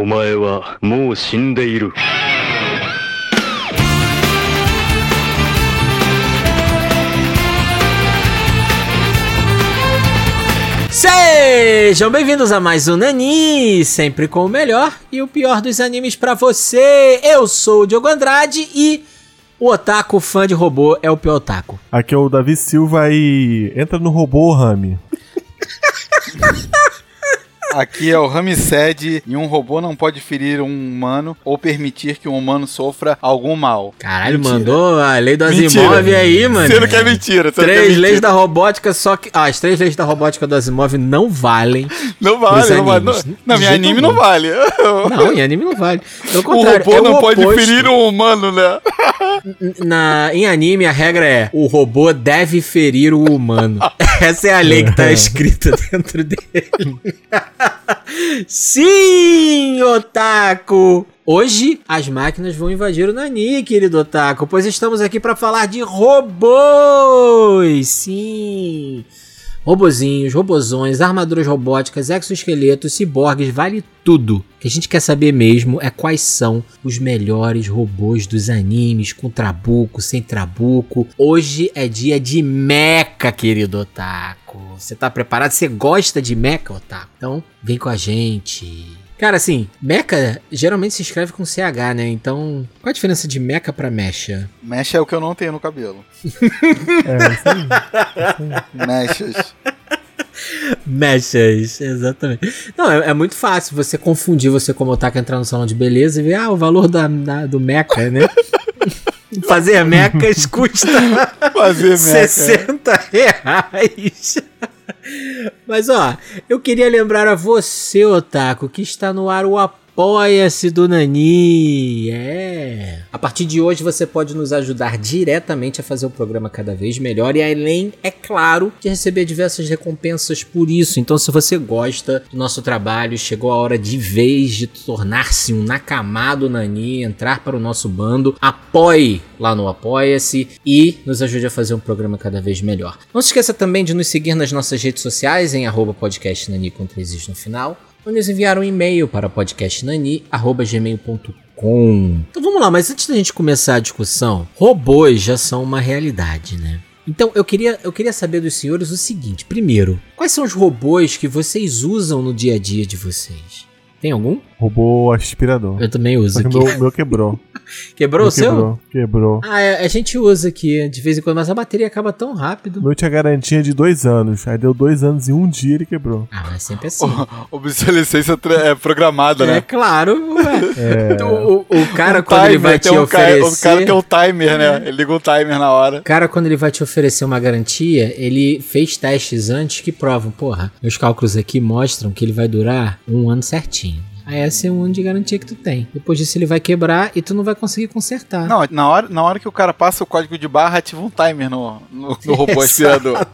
お前はもう死んでいる。 Sejam bem-vindos a mais um Nani, sempre com o melhor e o pior dos animes pra você. Eu sou o Diogo Andrade e o otaku fã de robô é o pior otaku. Aqui é o Davi Silva e entra no robô Rami. Aqui é o Ramsed e um robô não pode ferir um humano ou permitir que um humano sofra algum mal. Caralho, Mentira. mandou a lei do Mentira. Asimov aí, mano. Sendo que é mentira. Sendo que é Três mentira. leis da robótica, só que. Ah, as três leis da robótica do Asimov não valem. Não vale, não vale. Não, não, minha anime não vale. Não, em anime não vale. Pelo O robô é o não pode oposto. ferir um humano, né? Na, em anime, a regra é: o robô deve ferir o humano. Essa é a lei que tá escrita dentro dele. Sim, Otaku! Hoje as máquinas vão invadir o Nani, querido Otaku, pois estamos aqui para falar de robôs! Sim! Robozinhos, robozões, armaduras robóticas, exoesqueletos, ciborgues, vale tudo. O que a gente quer saber mesmo é quais são os melhores robôs dos animes, com trabuco, sem trabuco. Hoje é dia de mecha, querido Otaku. Você tá preparado? Você gosta de mecha, Otaku? Então, vem com a gente. Cara, assim, mecha geralmente se escreve com CH, né? Então, qual a diferença de mecha pra mecha? Mexe é o que eu não tenho no cabelo. É. Mechas. Mechas, exatamente. Não, é, é muito fácil você confundir você como otaku entrar no salão de beleza e ver, ah, o valor da, da- do mecha, né? Fazer mechas custa Fazer mecha. 60 reais. Mas ó, eu queria lembrar a você, Otaku, que está no ar o Apoia-se do Nani. É. A partir de hoje você pode nos ajudar diretamente a fazer o programa cada vez melhor e além, é claro, de receber diversas recompensas por isso. Então, se você gosta do nosso trabalho, chegou a hora de vez de tornar-se um Nakamado Nani, entrar para o nosso bando, apoie lá no Apoia-se e nos ajude a fazer um programa cada vez melhor. Não se esqueça também de nos seguir nas nossas redes sociais em arroba com três no final ou nos enviar um e-mail para podcastnani.gmail.com. Então vamos lá, mas antes da gente começar a discussão, robôs já são uma realidade, né? Então eu queria, eu queria saber dos senhores o seguinte: primeiro, quais são os robôs que vocês usam no dia a dia de vocês? Tem algum? Robô aspirador. Eu também uso Só que aqui. o meu, meu quebrou. Quebrou Meu o seu? Quebrou. Quebrou. Ah, é, a gente usa aqui de vez em quando, mas a bateria acaba tão rápido. O meu tinha garantia de dois anos. Aí deu dois anos e um dia ele quebrou. Ah, mas sempre assim. Obsolescência tra- é programada, É né? claro, ué. É. O, o- o cara, Um quando ele timer, vai te um cara- oferecer. O cara tem um timer, né? Ele liga um timer na hora. O cara, quando ele vai te oferecer uma garantia, ele fez testes antes que provam, porra, meus cálculos aqui mostram que ele vai durar um ano certinho. Aí esse é ano de garantia que tu tem. Depois disso ele vai quebrar e tu não vai conseguir consertar. Não, na hora, na hora que o cara passa o código de barra, ativa um timer no, no, no robô aspirador.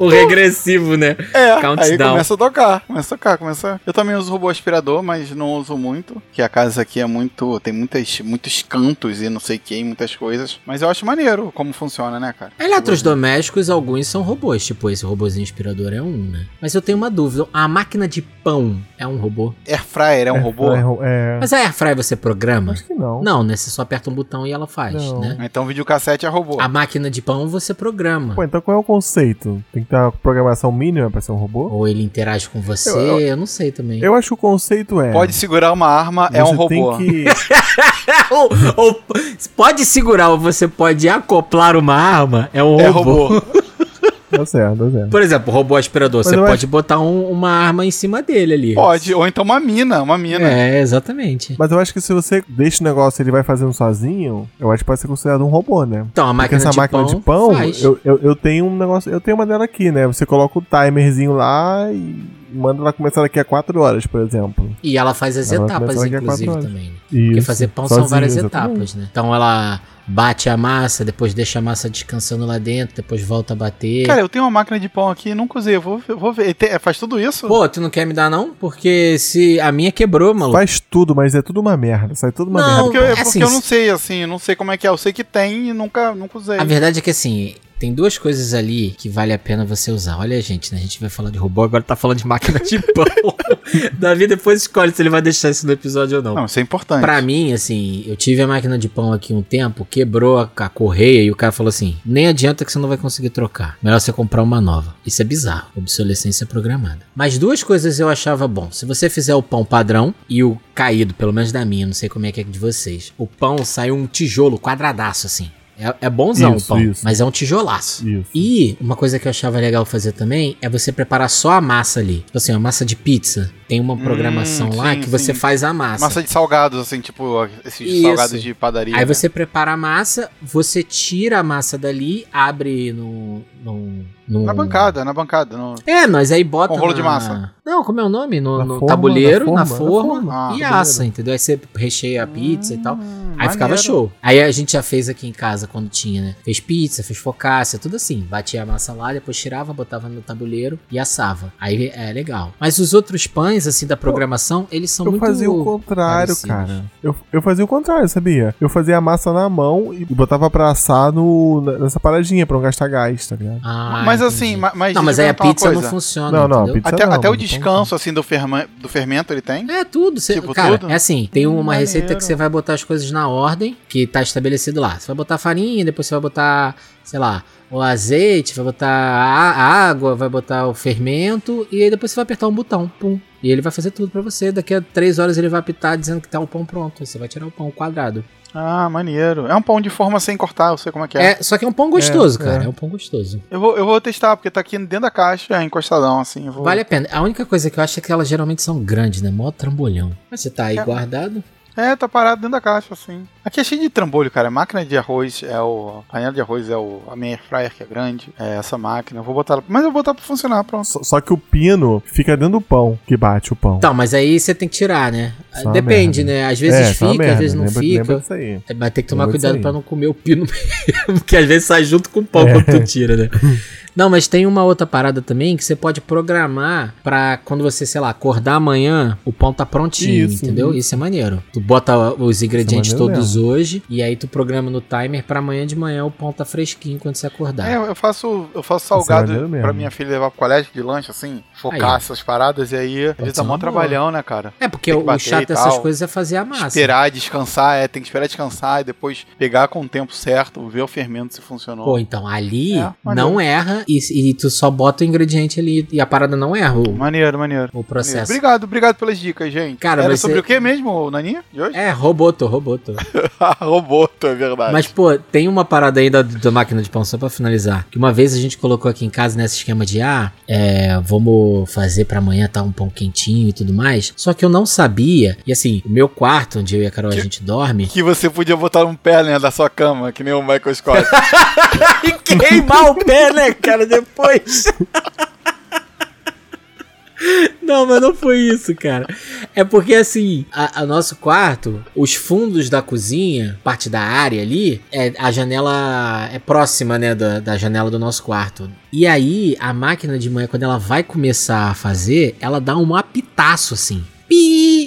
O regressivo, né? É, aí Countdown. começa a tocar, começa a tocar, começa. Eu também uso robô aspirador, mas não uso muito, que a casa aqui é muito, tem muitas, muitos cantos e não sei o que, muitas coisas. Mas eu acho maneiro como funciona, né, cara? Eletrodomésticos, alguns são robôs, tipo esse robôzinho aspirador é um, né? Mas eu tenho uma dúvida, a máquina de pão é um robô? Air fryer é um É, robô? É, é. Mas a Airfryer você programa? Acho que não. Não, né? Você só aperta um botão e ela faz, Não. né? Então videocassete é robô. A máquina de pão você programa. Pô, então qual é o conceito? Tem que ter uma programação mínima pra ser um robô? Ou ele interage com você, eu, Eu- eu- não sei também. Eu acho que o conceito é. Pode segurar uma arma, é um você robô. Tem que... ou, ou pode segurar ou você pode acoplar uma arma, é um É robô. robô. Tá certo, tá certo. Por exemplo, o robô aspirador, Mas você pode acho- botar um- uma arma em cima dele ali. Pode, ou então uma mina, uma mina. É, exatamente. Mas eu acho que se você deixa o negócio e ele vai fazendo sozinho, eu acho que pode ser considerado um robô, né? Então, a Porque máquina, essa de, máquina pão de pão, faz. eu, eu, eu tenho um negócio, eu tenho uma dela aqui, né? Você coloca o timerzinho lá e manda ela começar daqui a 4 horas, por exemplo. E ela faz as Ela etapas, inclusive, também. né? Porque fazer pão são sozinho, várias exatamente. etapas, né? Então ela bate a massa, depois deixa a massa descansando lá dentro, depois volta a bater. Cara, eu tenho uma máquina de pão aqui, nunca usei. Eu vou, eu vou ver. Tem- faz tudo isso? Pô, tu não quer me dar não? Porque se a minha quebrou, maluco. Faz tudo, mas é tudo uma merda. Sai tudo uma Não, merda. porque é é porque assim, eu não sei, assim, não sei como é que é. Eu sei que tem e nunca, nunca usei. A verdade é que assim, tem duas coisas ali que vale a pena você usar. Olha, gente, né? A gente vai falar de robô, agora tá falando de máquina de pão. Davi depois escolhe se ele vai deixar isso no episódio ou não. Não, isso é importante. Pra mim, assim, eu tive a máquina de pão aqui um tempo, quebrou a, a correia e o cara falou assim: nem adianta que você não vai conseguir trocar. Melhor você comprar uma nova. Isso é bizarro. Obsolescência programada. Mas duas coisas eu achava bom. Se você fizer o pão padrão e o caído, pelo menos da minha, não sei como é que é de vocês. O pão sai um tijolo quadradaço, assim. É, é bonzão Isso, o pão, isso. mas é um tijolaço. Isso. E uma coisa que eu achava legal fazer também é você preparar só a massa ali. Tipo assim, a massa de pizza. Tem uma programação lá sim, que você sim. faz a massa. Massa de salgados, assim, tipo esses Isso. salgados de padaria. Aí né? você prepara a massa, você tira a massa dali, abre no. no, no- Na bancada, na bancada. No... É, mas aí bota. Com rolo de na- massa. Não, como é o nome? No, Na no forma, tabuleiro, na na forma, na forma. e Ah, assa, entendeu? Aí você recheia a pizza e tal. Hum, Aí ficava maneiro. show. Aí a gente já fez aqui em casa quando tinha, né? Fez pizza, fez focaccia, tudo assim. Batia a massa lá, depois tirava, botava no tabuleiro e assava. Aí é legal. Mas os outros pães, assim, da programação, eles são Eu muito fazia o contrário, parecidos. cara. Eu, eu fazia o contrário, sabia? Eu fazia a massa na mão e botava pra assar no, nessa paradinha pra não gastar gás, tá ligado? Ah, Mas entendi. assim, ma- mas Não, mas eu aí a pizza não funciona, Não, não, pizza Até, não, até o mas então descanso, assim, do, ferma- do fermento ele tem? É tudo. Cê, Tipo, cara, tudo? é assim, tem uma Maneiro. receita que você vai botar as coisas na ordem que tá estabelecido lá. Você vai botar farinha, depois você vai botar, sei lá, o azeite, vai botar a água, vai botar o fermento e aí depois você vai apertar um botão, pum. E ele vai fazer tudo pra você. Daqui a três horas ele vai apitar dizendo que tá o pão pronto. Aí você vai tirar o pão quadrado. Ah, maneiro. É um pão de forma sem cortar, eu sei como é que é. É, só que é um pão gostoso, É, cara. é. É um pão gostoso. Eu, vou, eu vou testar, porque tá aqui dentro da caixa, é encostadão, assim. vou- Vale a pena. A única coisa que eu acho é que elas geralmente são grandes, né? Mó trambolhão. Mas você tá aí É. guardado. É, tá parado dentro da caixa, assim. Aqui é cheio de trambolho, cara. A máquina de arroz é o. A panela de arroz é o. A minha air fryer que é grande. É essa máquina. Eu vou botar. ela- Mas eu vou botar pra funcionar, pronto. Só, só que o pino fica dentro do pão que bate o pão. Então, mas aí você tem que tirar, né? É uma Depende, né? Às vezes É, é fica, às vezes não lembra, fica. Lembra disso aí. Vai ter que tomar Lembra cuidado pra não comer o pino mesmo, porque às vezes sai junto com o pão quando tu tira, né? Não, mas tem uma outra parada também que você pode programar pra quando você, sei lá, acordar amanhã, o pão tá prontinho, Isso, entendeu? isso. Isso é maneiro. Tu bota os ingredientes maneiro todos hoje e aí tu programa no timer pra amanhã de manhã o pão tá fresquinho quando você acordar. É, eu faço, eu faço é salgado mesmo. pra minha filha levar pro colégio de lanche, assim, focar Aí. essas paradas, e aí a gente ser dá mó trabalhão, né, cara? É, porque o bater chato dessas coisas é fazer a massa. Esperar descansar, é, tem que esperar descansar e depois pegar com o tempo certo, ver o fermento se funcionou. Pô, então ali É, não erra e, e tu só bota o ingrediente ali e a parada não erra o, Maneiro, maneiro. o processo. Obrigado, obrigado pelas dicas, gente. Cara, Era sobre ser- o que mesmo, Naninha? De hoje? É, roboto, roboto. Roboto, é verdade. Mas, pô, tem uma parada aí da, máquina de pão, só pra finalizar. Que uma vez a gente colocou aqui em casa nesse esquema de, ah, é, vamos fazer pra amanhã tá um pão quentinho e tudo mais. Só que eu não sabia. E assim, o meu quarto, onde eu e a Carol a Que- gente dorme. Que você podia botar um pé né, da sua cama, que nem o Michael Scott. e queimar o pé, né, cara, depois. Não, mas não foi isso, cara. É porque assim, a, a nosso quarto, os fundos da cozinha, parte da área ali, é, a janela é próxima, né, da, da janela do nosso quarto. E aí, a máquina de manhã, quando ela vai começar a fazer, ela dá um apitaço assim.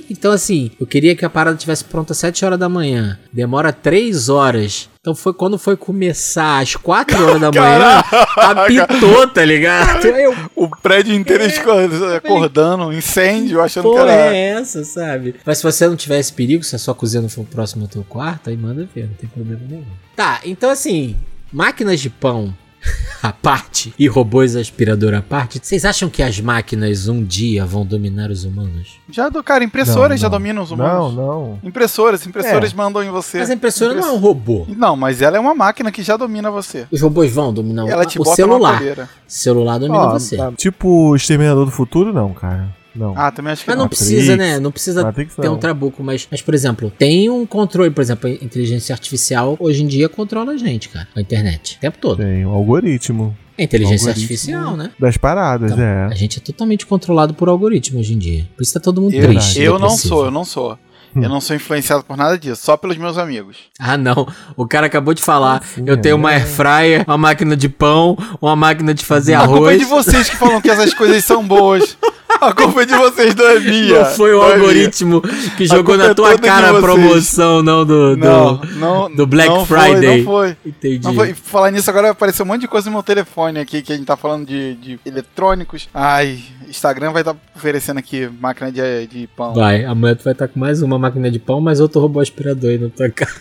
Então, assim, eu queria que a parada tivesse pronta às 7 horas da manhã. Demora 3 horas. Então foi quando foi começar às 4 horas da manhã, apitou, tá ligado? Eu, o prédio inteiro esco- acordando, incêndio, achando que era. é essa, sabe? Mas se você não tiver esse perigo, se a sua cozinha não for próxima ao teu quarto, aí manda ver, não tem problema nenhum. Tá, então assim, máquinas de pão à parte e robôs aspirador à parte, vocês acham que as máquinas um dia vão dominar os humanos? Já do cara, impressoras Não, já não. dominam os Não, humanos. não. Impressoras, impressoras É. mandam em você. Mas a impressora não é um Impress- robô. Não, mas ela é uma máquina que já domina você. Os robôs vão dominar ela te o bota celular. Celular domina Ó, você. tá, tipo Exterminador do Futuro, não, cara. Não. Ah, também acho que Mas não. Matrix. precisa, né? Não precisa Matrix ter um trabuco, mas, mas, por exemplo, tem um controle, por exemplo, a inteligência artificial hoje em dia controla a gente, cara, a internet, o tempo todo. Tem um algoritmo É inteligência artificial, né? das paradas, Então, é. A gente é totalmente controlado por algoritmo hoje em dia. Por isso tá todo mundo Eu, triste. eu não sou, eu não sou. Hum. Eu não sou influenciado por nada disso, só pelos meus amigos. Ah, não. O cara acabou de falar. Assim, eu tenho é. uma air fryer, uma máquina de pão, uma máquina de fazer A culpa é arroz. de vocês que falam que essas coisas são boas. A culpa é de vocês, não é minha. Não foi o Não é minha. algoritmo que jogou na é tua de cara a promoção, não do, do, Não, não. do Black não Friday. Foi, não foi. Entendi. Não foi. Falar nisso agora apareceu um monte de coisa no meu telefone aqui que a gente tá falando de, de eletrônicos. Ai, Instagram vai estar oferecendo aqui máquina de, de pão. Vai, amanhã tu vai estar com mais uma máquina de pão, mais outro robô aspirador aí na tua cara.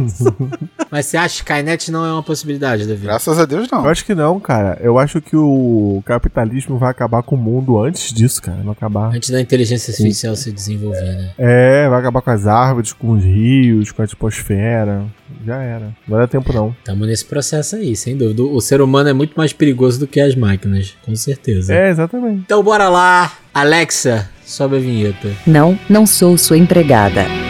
Mas você acha que Skynet não é uma possibilidade, Davi? Graças a Deus não. Eu acho que não, cara. Eu acho que o capitalismo vai acabar com o mundo antes disso, cara. Vai acabar. Antes da inteligência artificial se desenvolver, né? É, vai acabar com as árvores, com os rios, com a atmosfera. Já era. Não dá tempo, não. Estamos nesse processo aí, sem dúvida. O ser humano é muito mais perigoso do que as máquinas, com certeza. É, exatamente. Então bora lá. Alexa, sobe a vinheta. Não, não sou sua empregada.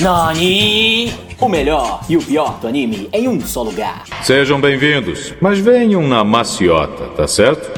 Nani! O melhor e o pior do anime em um só lugar. Sejam bem-vindos, mas venham na maciota, tá certo?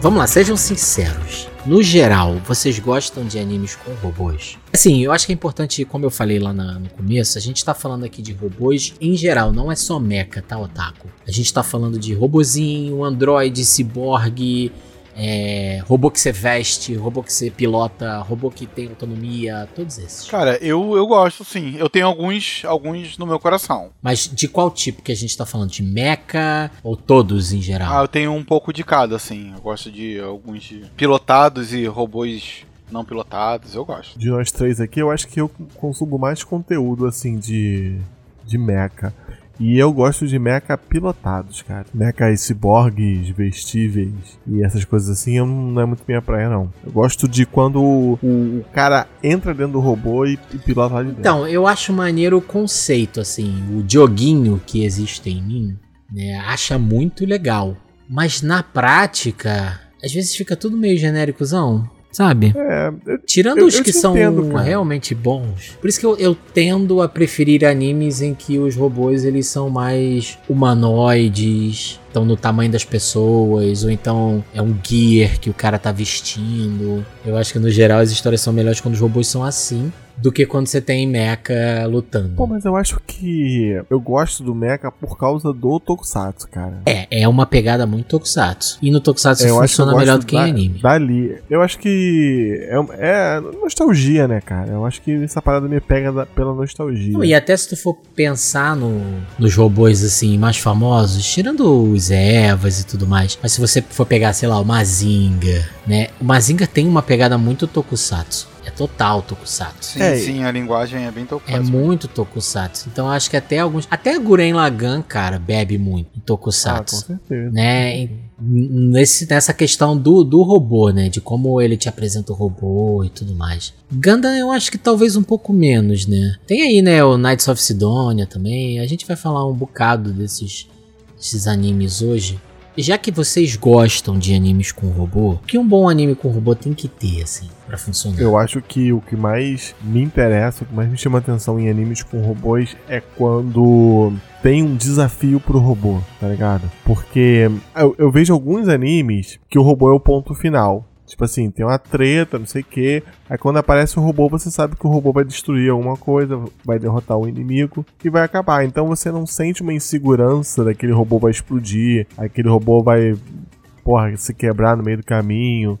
Vamos lá, sejam sinceros. No geral, vocês gostam de animes com robôs? Assim, eu acho que é importante, como eu falei lá na- no começo, a gente tá falando aqui de robôs em geral, não é só mecha, tá, Otaku? A gente tá falando de robozinho, androide, ciborgue, é, robô que você veste, robô que você pilota, robô que tem autonomia, todos esses. Cara, eu, eu gosto sim. Eu tenho alguns, alguns no meu coração. Mas de qual tipo que a gente tá falando? De mecha ou todos em Ah, geral? eu tenho um pouco de cada, assim. Eu gosto de alguns de pilotados e robôs não pilotados. Eu gosto. De nós três aqui, eu acho que eu consumo mais conteúdo, assim, de, de mecha. E eu gosto de mecha pilotados, cara. Mechas ciborgues, vestíveis e essas coisas assim, não é muito minha praia, não. Eu gosto de quando o, o cara entra dentro do robô e, e pilota lá de dentro. Então, eu acho maneiro o conceito, assim, o joguinho que existe em mim, né, acha muito legal. Mas na prática, às vezes fica tudo meio genéricozão, sabe? É, eu- Tirando Eu- os que são entendo, realmente bons. Por isso que eu, eu tendo a preferir animes em que os robôs eles são mais humanoides, estão no tamanho das pessoas, ou então é um gear que o cara tá vestindo. Eu acho que no geral as histórias são melhores quando os robôs são assim. Do que quando você tem mecha lutando. Pô, mas eu acho que eu gosto do mecha por causa do Tokusatsu, cara. É, é uma pegada muito Tokusatsu. E no Tokusatsu É, funciona melhor do que da- em anime. Dali. Eu acho que é, é nostalgia, né, cara? Eu acho que essa parada me pega da- pela nostalgia. Não, e até se tu for pensar no, nos robôs assim mais famosos, tirando os Evas e tudo mais, mas se você for pegar, sei lá, o Mazinga, né? O Mazinga tem uma pegada muito Tokusatsu. É total Tokusatsu. Sim, É, sim, a linguagem é bem É tocada. muito Tokusatsu. Então acho que até alguns. Até Guren Lagan, cara, bebe muito em ah, com Tokusatsu. certeza. né? E Nesse, nessa questão do, do robô, né? De como ele te apresenta o robô e tudo mais. Gundam eu acho que talvez um pouco menos, né? Tem aí, né? O Knights of Sidonia também. A gente vai falar um bocado desses, desses animes hoje. Já que vocês gostam de animes com robô, o que um bom anime com robô tem que ter, assim, pra funcionar? Eu acho que o que mais me interessa, o que mais me chama atenção em animes com robôs é quando tem um desafio pro robô, tá ligado? Porque eu, eu vejo alguns animes que o robô é o ponto final. Tipo assim, tem uma treta, não sei o que. Aí quando aparece o robô, você sabe que o robô vai destruir alguma coisa, vai derrotar o inimigo e vai acabar. Então você não sente uma insegurança daquele robô vai explodir, aquele robô vai, porra, se quebrar no meio do caminho.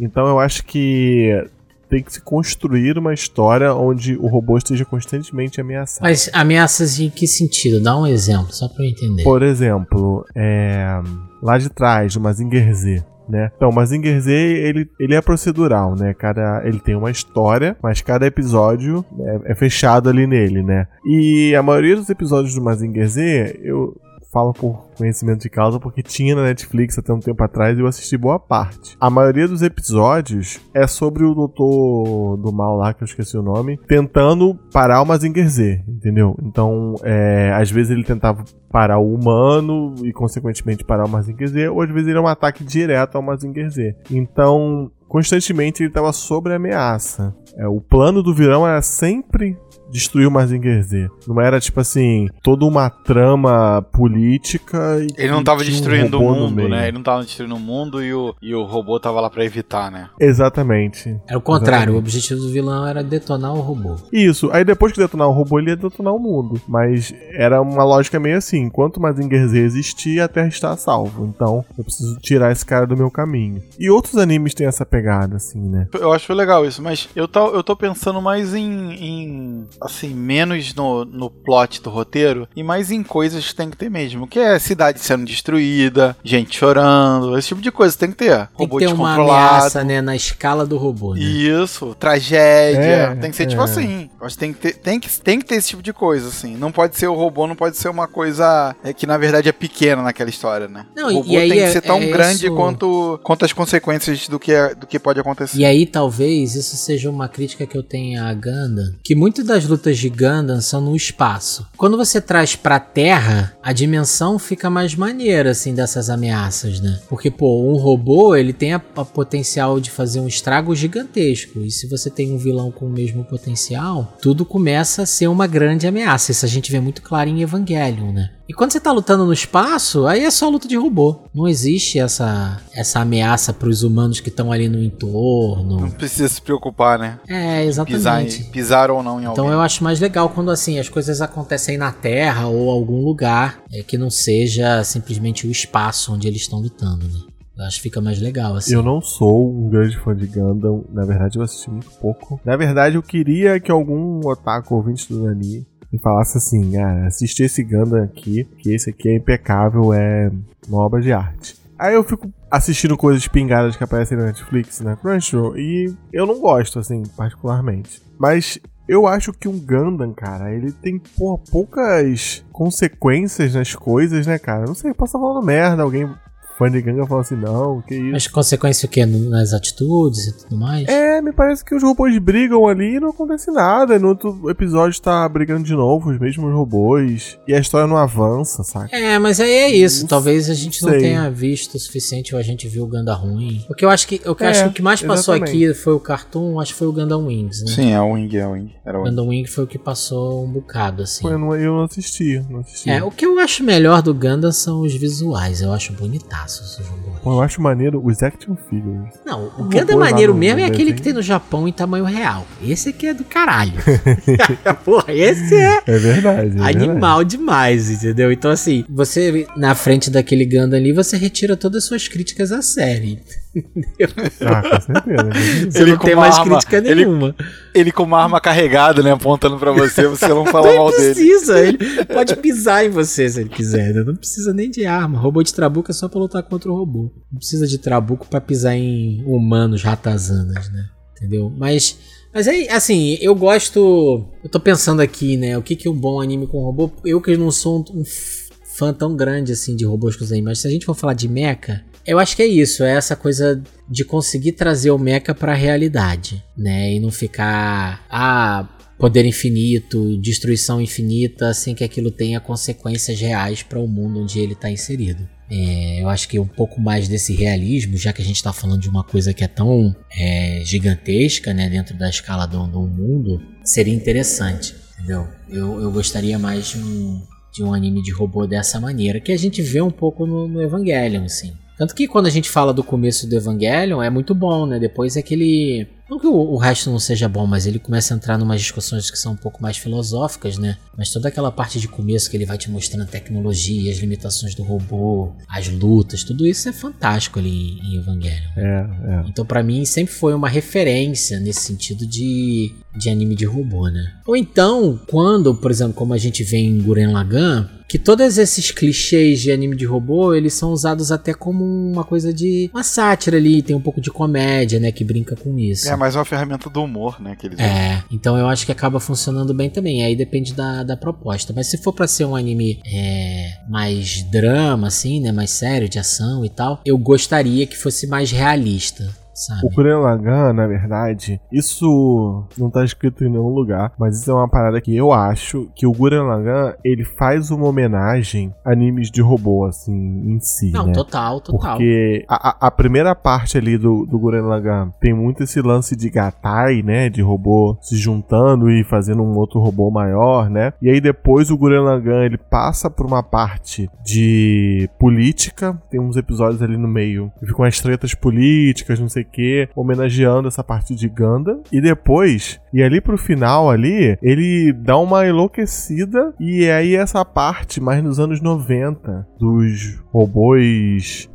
Então eu acho que tem que se construir uma história onde o robô esteja constantemente ameaçado. Mas ameaças em que sentido? Dá um exemplo, só pra eu entender. Por exemplo, é, lá de trás, o Mazinger Z. Né? Então, Mazinger Z, ele, ele é procedural, né? Cada, ele tem uma história, mas cada episódio é, é fechado ali nele, né? E a maioria dos episódios do Mazinger Z, eu falo por conhecimento de causa, porque tinha na Netflix até um tempo atrás e eu assisti boa parte. A maioria dos episódios é sobre o doutor do mal lá, que eu esqueci o nome, tentando parar o Mazinger Z, entendeu? Então, é, às vezes ele tentava parar o humano e, consequentemente, parar o Mazinger Z, ou às vezes ele é um ataque direto ao Mazinger Z. Então, constantemente ele tava sob ameaça. É, o plano do vilão era sempre destruir o Mazinger Z. Não era tipo assim, toda uma trama política e Ele não tava tinha um destruindo o mundo, né? Ele não tava destruindo o mundo e o, e o robô tava lá pra evitar, né? Exatamente. Era o contrário, o Exatamente. objetivo do vilão era detonar o robô. Isso, aí depois que detonar o robô, ele ia detonar o mundo. Mas era uma lógica meio assim: enquanto Mazinger Z existir, a Terra está a salvo. Então eu preciso tirar esse cara do meu caminho. E outros animes têm essa pegada, assim, né? Eu acho legal isso, mas eu tô, eu tô pensando mais em, em, assim, menos no, no plot do roteiro e mais em coisas que tem que ter mesmo. Que é cidade sendo destruída, gente chorando, esse tipo de coisa tem que ter. Tem que Robô ter uma ameaça, né, na escala do robô, né? Isso, tragédia. É, tem que ser é. tipo assim. Que tem que, ter, tem, que, tem que ter esse tipo de coisa, assim. Não pode ser o robô, não pode ser uma coisa é, que na verdade é pequena naquela história, né? Não, o robô e aí tem que é- ser tão é grande isso- quanto, quanto as consequências do que, é- do que pode acontecer. E aí talvez isso seja uma crítica que eu tenha a Gundam, que muitas das lutas de Gundam são no espaço. Quando você traz pra Terra, a dimensão fica mais maneira assim dessas ameaças, né? Porque pô, um robô, ele tem a, a potencial de fazer um estrago gigantesco. E se você tem um vilão com o mesmo potencial, tudo começa a ser uma grande ameaça. Isso a gente vê muito claro em Evangelion, né? E quando você tá lutando no espaço, aí é só luta de robô. Não existe essa, essa ameaça pros humanos que estão ali no entorno. Não precisa se preocupar, né? É, Pisar, exatamente. pisar ou não em Então alguém. Eu acho mais legal quando assim as coisas acontecem na Terra ou algum lugar é, que não seja simplesmente o espaço onde eles estão lutando, né? Eu acho que fica mais legal assim. Eu não sou um grande fã de Gundam. Na verdade, eu assisti muito pouco. Na verdade, eu queria que algum otaku ouvinte do Nani me falasse assim: ah, assiste esse Gundam aqui, que esse aqui é impecável, é uma obra de arte. Aí eu fico assistindo coisas pingadas que aparecem na Netflix, na Crunchyroll, e eu não gosto, assim, particularmente. Mas eu acho que um Gundam, cara, ele tem, porra, poucas consequências nas coisas, né, cara? Não sei, posso estar falando merda, alguém fã de Gundam fala assim, não, que isso. Mas consequência o quê? Nas atitudes e tudo mais? É, me parece que os robôs brigam ali e não acontece nada. No outro episódio tá brigando de novo, os mesmos robôs. E a história não avança, saca? É, mas aí é isso. Não Talvez a gente não sei. tenha visto o suficiente ou a gente viu o Ganda ruim. Porque eu acho que, eu É, acho que o que mais passou exatamente. aqui foi o Cartoon, acho que foi o Gundam Wings, né? Sim, é o Wing, é o Wing. Era o O Wing. Foi o que passou um bocado, assim. Pô, Eu não, não assisti, não assisti. É, o que eu acho melhor do Gundam são os visuais. Eu acho bonitaços Pô, eu acho maneiro os action figures. Não, o lá maneiro no- mesmo é aquele que tem no Japão em tamanho real. Esse aqui é do caralho. Porra, esse é É verdade. é animal demais, entendeu? Então, assim, você na frente daquele Gundam ali, você retira todas as suas críticas à série. Ah, com certeza. Você Ele não com tem mais arma- crítica ele- nenhuma. Ele com uma arma carregada, né? Apontando pra você, você não fala mal dele. precisa, ele pode pisar em você se ele quiser. né? Não precisa nem de arma. Robô de trabuco é só pra lutar contra o robô. Não precisa de trabuco pra pisar em humanos ratazanas, né? Entendeu? Mas, mas é assim, eu gosto. Eu tô pensando aqui, né? O que, que é um bom anime com robô? Eu que não sou um, um fã tão grande assim de robôs com os animais. Se a gente for falar de mecha, eu acho que é isso. É essa coisa de conseguir trazer o mecha pra realidade, né? E não ficar. Ah, poder infinito, destruição infinita, sem que aquilo tenha consequências reais para o mundo onde ele está inserido. É, eu acho que um pouco mais desse realismo, já que a gente está falando de uma coisa que é tão é, gigantesca né, dentro da escala do, do mundo, seria interessante, entendeu? Eu, eu gostaria mais de um, de um anime de robô dessa maneira, que a gente vê um pouco no, no Evangelion, assim. Tanto que quando a gente fala do começo do Evangelion, é muito bom, né? Depois é que ele. Não que o, o resto não seja bom, mas ele começa a entrar em umas discussões que são um pouco mais filosóficas, né? Mas toda aquela parte de começo que ele vai te mostrando a tecnologia, as limitações do robô, as lutas, tudo isso é fantástico ali em Evangelion. É, é. Então, pra mim, sempre foi uma referência nesse sentido de, de anime de robô, né? Ou então, quando, por exemplo, como a gente vê em Gurren Lagann, que todos esses clichês de anime de robô, eles são usados até como uma coisa de uma sátira ali, tem um pouco de comédia, né, que brinca com isso. É mais uma ferramenta do humor, né? Que eles É, então eu acho que acaba funcionando bem também. Aí depende da, da proposta. Mas se for pra ser um anime é, mais drama, assim, né? Mais sério, de ação e tal, eu gostaria que fosse mais realista. Sabe? O Gurren Lagann, na verdade, isso não tá escrito em nenhum lugar, mas isso é uma parada que eu acho que o Gurren Lagann, ele faz uma homenagem a animes de robô, assim, em si, Não, né? total, total. Porque a, a- primeira parte ali do, do Gurren Lagann tem muito esse lance de gatai, né? De robô se juntando e fazendo um outro robô maior, né? E aí depois o Gurren Lagann ele passa por uma parte de política. Tem uns episódios ali no meio que ficam as tretas políticas, não sei o que, homenageando essa parte de Ganda. E depois, e ali pro final ali, ele dá uma enlouquecida e é aí essa parte mais nos anos 90 dos robôs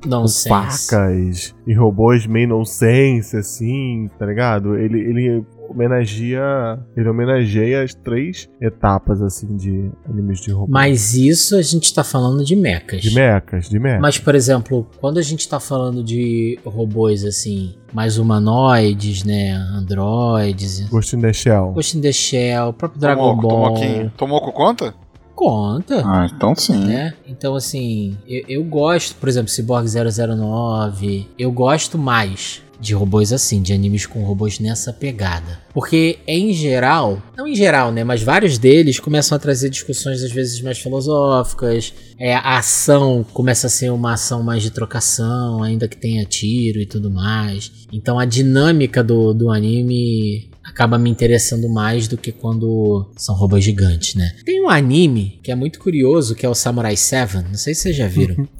facas e robôs meio nonsense, assim, tá ligado? Ele, ele homenageia. Ele homenageia as três etapas, assim, de animes de robô. Mas isso a gente tá falando de mechas. De mechas, de mechas. Mas, por exemplo, quando a gente tá falando de robôs assim, mais humanoides, né? Androides, Ghost in the Shell. Ghost in the Shell, o próprio Dragon Tomou, Ball. tomou? Tomou com conta? Conta. Ah, então sim. Né? Então, assim, eu, eu gosto, por exemplo, Cyborg 009. Eu gosto mais de robôs assim, de animes com robôs nessa pegada. Porque, em geral, não em geral, né? Mas vários deles começam a trazer discussões às vezes mais filosóficas. É, a ação começa a ser uma ação mais de trocação, ainda que tenha tiro e tudo mais. Então a dinâmica do, do anime acaba me interessando mais do que quando são robôs gigantes, né? Tem um anime que é muito curioso, que é o Samurai 7. Não sei se vocês já viram.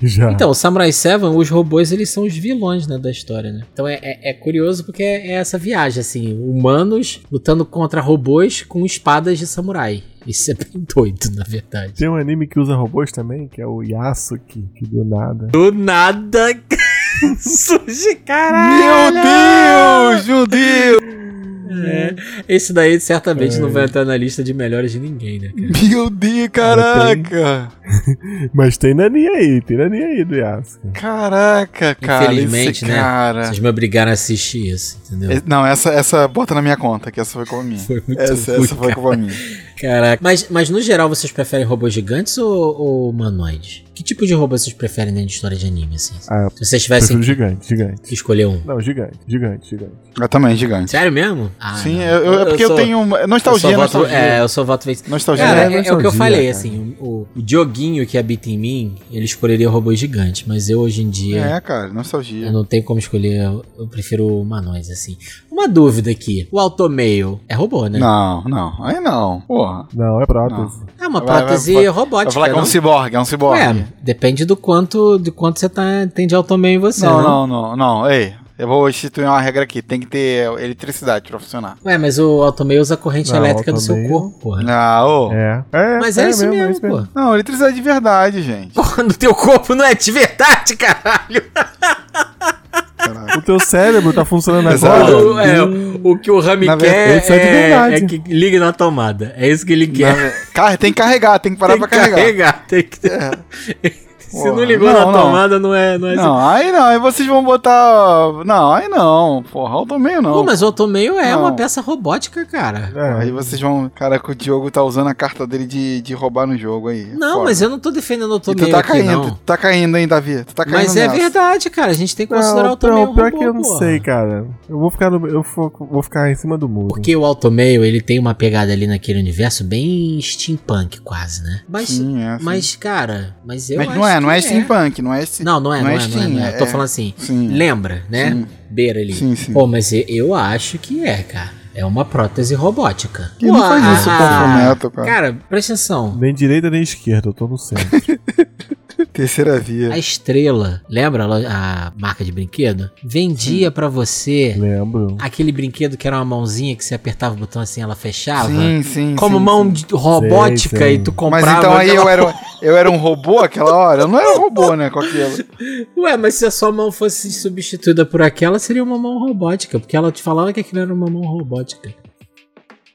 Já. Então, o Samurai 7, os robôs, eles são os vilões, né, da história, né? Então é, é- é curioso porque é, é essa viagem, assim, humanos lutando contra robôs com espadas de samurai. Isso é bem doido, na verdade. Tem um anime que usa robôs também, que é o Yasuki, que do nada. Do nada surge, caralho! Meu Deus! Meu Deus! É, esse daí certamente É. não vai entrar na lista de melhores de ninguém, né, cara? Meu Deus, caraca! Mas tem Nani aí, tem Nani aí do Yasuki. Caraca, cara. Infelizmente, esse né? cara. Vocês me obrigaram a assistir isso, entendeu? É, Não, essa, essa bota na minha conta, que essa foi culpa minha. Foi muito essa, ruim, essa foi culpa minha. Caraca. Mas, mas no geral vocês preferem robôs gigantes ou, ou humanoides? Que tipo de robô vocês preferem dentro de história de anime, assim? Ah, Se vocês tivessem prefiro gigante, que gigante. escolher um. Não, gigante, gigante, gigante. Eu também, gigante. Sério mesmo? Ah, Sim, eu, eu- é porque eu, sou- tenho. uma- eu Nostalgia, sou voto- nostalgia. É, eu sou voto vencido. Nostalgia. Cara, É, é, é o que eu nostalgia, falei, cara. assim, o, o, Dioguinho que habita em mim, ele escolheria robôs gigantes, mas eu hoje em dia, É, cara, nostalgia. eu não tenho como escolher, eu, eu prefiro humanoides, assim. Uma dúvida aqui, o Automail é robô, né? Não, não. Aí não. Porra. Não, é prótese. É uma Vai- vai- prótese vai- robótica, Vai falar que é um não? ciborgue, é um ciborgue. Ué, depende do quanto, de quanto você tá, tem de Automail em você, não, não? não, não, não. Ei, eu vou instituir uma regra aqui. Tem que ter eletricidade pra funcionar. Ué, mas o Automail usa a corrente Não, elétrica do seu corpo, porra. Ah, ô. É. é Mas é, isso mesmo, é pô. Não, eletricidade de verdade, gente. Porra, no teu corpo não é de verdade, caralho. O teu cérebro tá funcionando agora. O, é, o que o Rami Na quer é é, é que ligue na tomada. É isso que ele quer. Na- Tem que carregar, tem que parar tem pra que carregar. carregar. Tem que... Se não ligou não, na não. tomada, não é. Não, é Não, aí não, aí vocês vão botar. Não, aí não. Porra, também não. Pô, mas o Automail é Não. uma peça robótica, cara. É. Aí vocês vão. Cara, que o Diogo tá usando a carta dele de, de roubar no jogo aí. É Não, foda. mas eu não tô defendendo o Automail tu tá aqui, caindo, não. tu tá caindo, hein, Davi? Tu tá caindo Mas é nessa. verdade, cara. A gente tem que considerar o Automail não, pior robô, que eu não porra. sei, cara. Eu vou ficar, no, eu vou, vou ficar em cima do muro. Porque o Automail, ele tem uma pegada ali naquele universo bem steampunk quase, né? Mas, Sim, é. sim. mas cara, mas eu Mas acho não é, não é que steampunk, não é esse- Não, não é, não, é, não é, Steam, não é. Eu Tô é- falando assim, Sim. lembra, né? Sim. Beira ali. Sim, sim. Pô, mas eu, acho que é, cara. É uma prótese robótica. Quem não faz isso com fumeto, cara? Cara, presta atenção. Nem direita nem esquerda, eu tô no centro. Terceira via. A Estrela, lembra a marca de brinquedo? Vendia pra você Lembro. aquele brinquedo que era uma mãozinha que você apertava o botão assim ela fechava. Sim, sim. Como sim, mão sim. robótica Sei, sei. e tu Mas comprava. então aí aquela eu era, eu era um robô aquela hora? Eu não era um robô, né, com aquilo. Ué, mas se a sua mão fosse substituída por aquela, seria uma mão robótica, porque ela te falava que aquilo era uma mão robótica.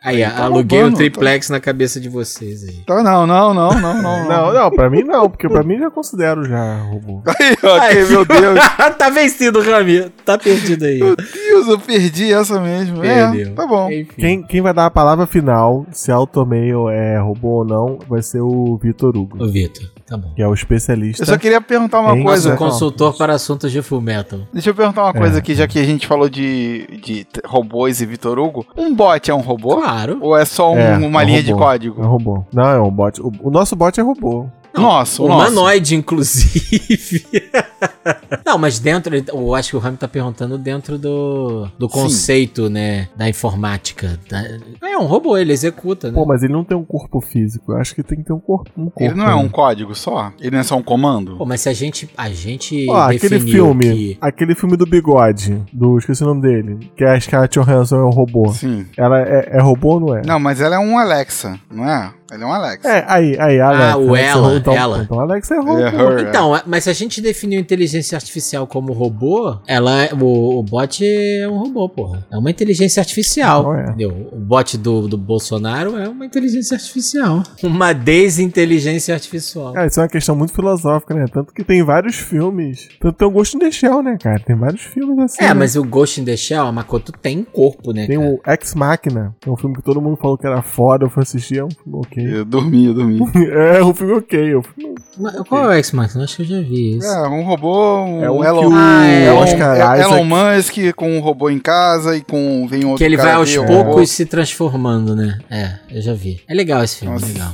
Aí, Aí tá aluguei roubando, o triplex na cabeça de vocês aí. Então, não, não, não, não, não. Não, não, pra mim não, porque pra mim já considero já robô. Aí, ok, meu Deus. tá vencido, Rami. Tá perdido aí. Meu Deus, eu perdi essa mesmo. Perdeu. É, tá bom. Enfim. Quem, quem vai dar a palavra final, se Automail é robô ou não, vai ser o Vitor Hugo. Ô, Vitor, tá bom. que é o especialista. Eu só queria perguntar uma coisa. Nossa, Consultor para assuntos de Full Metal. Deixa eu perguntar uma coisa É. aqui, já que a gente falou de, de robôs e Vitor Hugo. Um bot é um robô? Claro. Ou é só um- É, uma é um linha de robô. É um código? robô. Não, é um bot. O, o nosso bot é robô. Nossa, o nosso. Humanoide, inclusive. Não, mas dentro, eu acho que o Rami tá perguntando dentro do, do Sim. conceito, né, da informática. Da- É um robô, ele executa, né? Pô, mas ele não tem um corpo físico. Eu acho que tem que ter um corpo. Um corpo Ele não é né? um código só? Ele não é só um comando? Pô, mas se a gente, a gente Ó, aquele filme, que... aquele filme do bigode, do esqueci o nome dele, que a Scarlett Johansson é um robô. Sim. Ela é, é robô ou não é? Não, mas ela é um Alexa, não é? Ela é um Alexa. É, aí, aí, Alexa. o Alexa, ela, então, ela. Então Alexa é robô. É her. Então, mas se a gente definiu inteligência artificial como robô, ela, é- o, o bot é um robô, porra. É uma inteligência artificial, Não é. entendeu? O bot do, do Bolsonaro é uma inteligência artificial. Uma desinteligência artificial. Cara, isso é uma questão muito filosófica, né? Tanto que tem vários filmes. Tanto tem o Ghost in the Shell, né, cara? Tem vários filmes assim. É, né? mas o Ghost in the Shell, a Makoto tem corpo, né, Tem cara? o Ex Machina, que é um filme que todo mundo falou que era foda, eu fui assistir, é um filme ok Eu dormi, eu dormi. é um filme ok, é um filme Mas Qual é o X-Max? Eu Acho que eu já vi isso. É, um robô, um É um Elon, que o Ah, é. Elon, Oscar Elon Isaac- Musk com um robô em casa e com vem outro Que ele cara vai aos ver o poucos robô. se transformando, né? É, eu já vi. É legal esse filme, Nossa. é legal.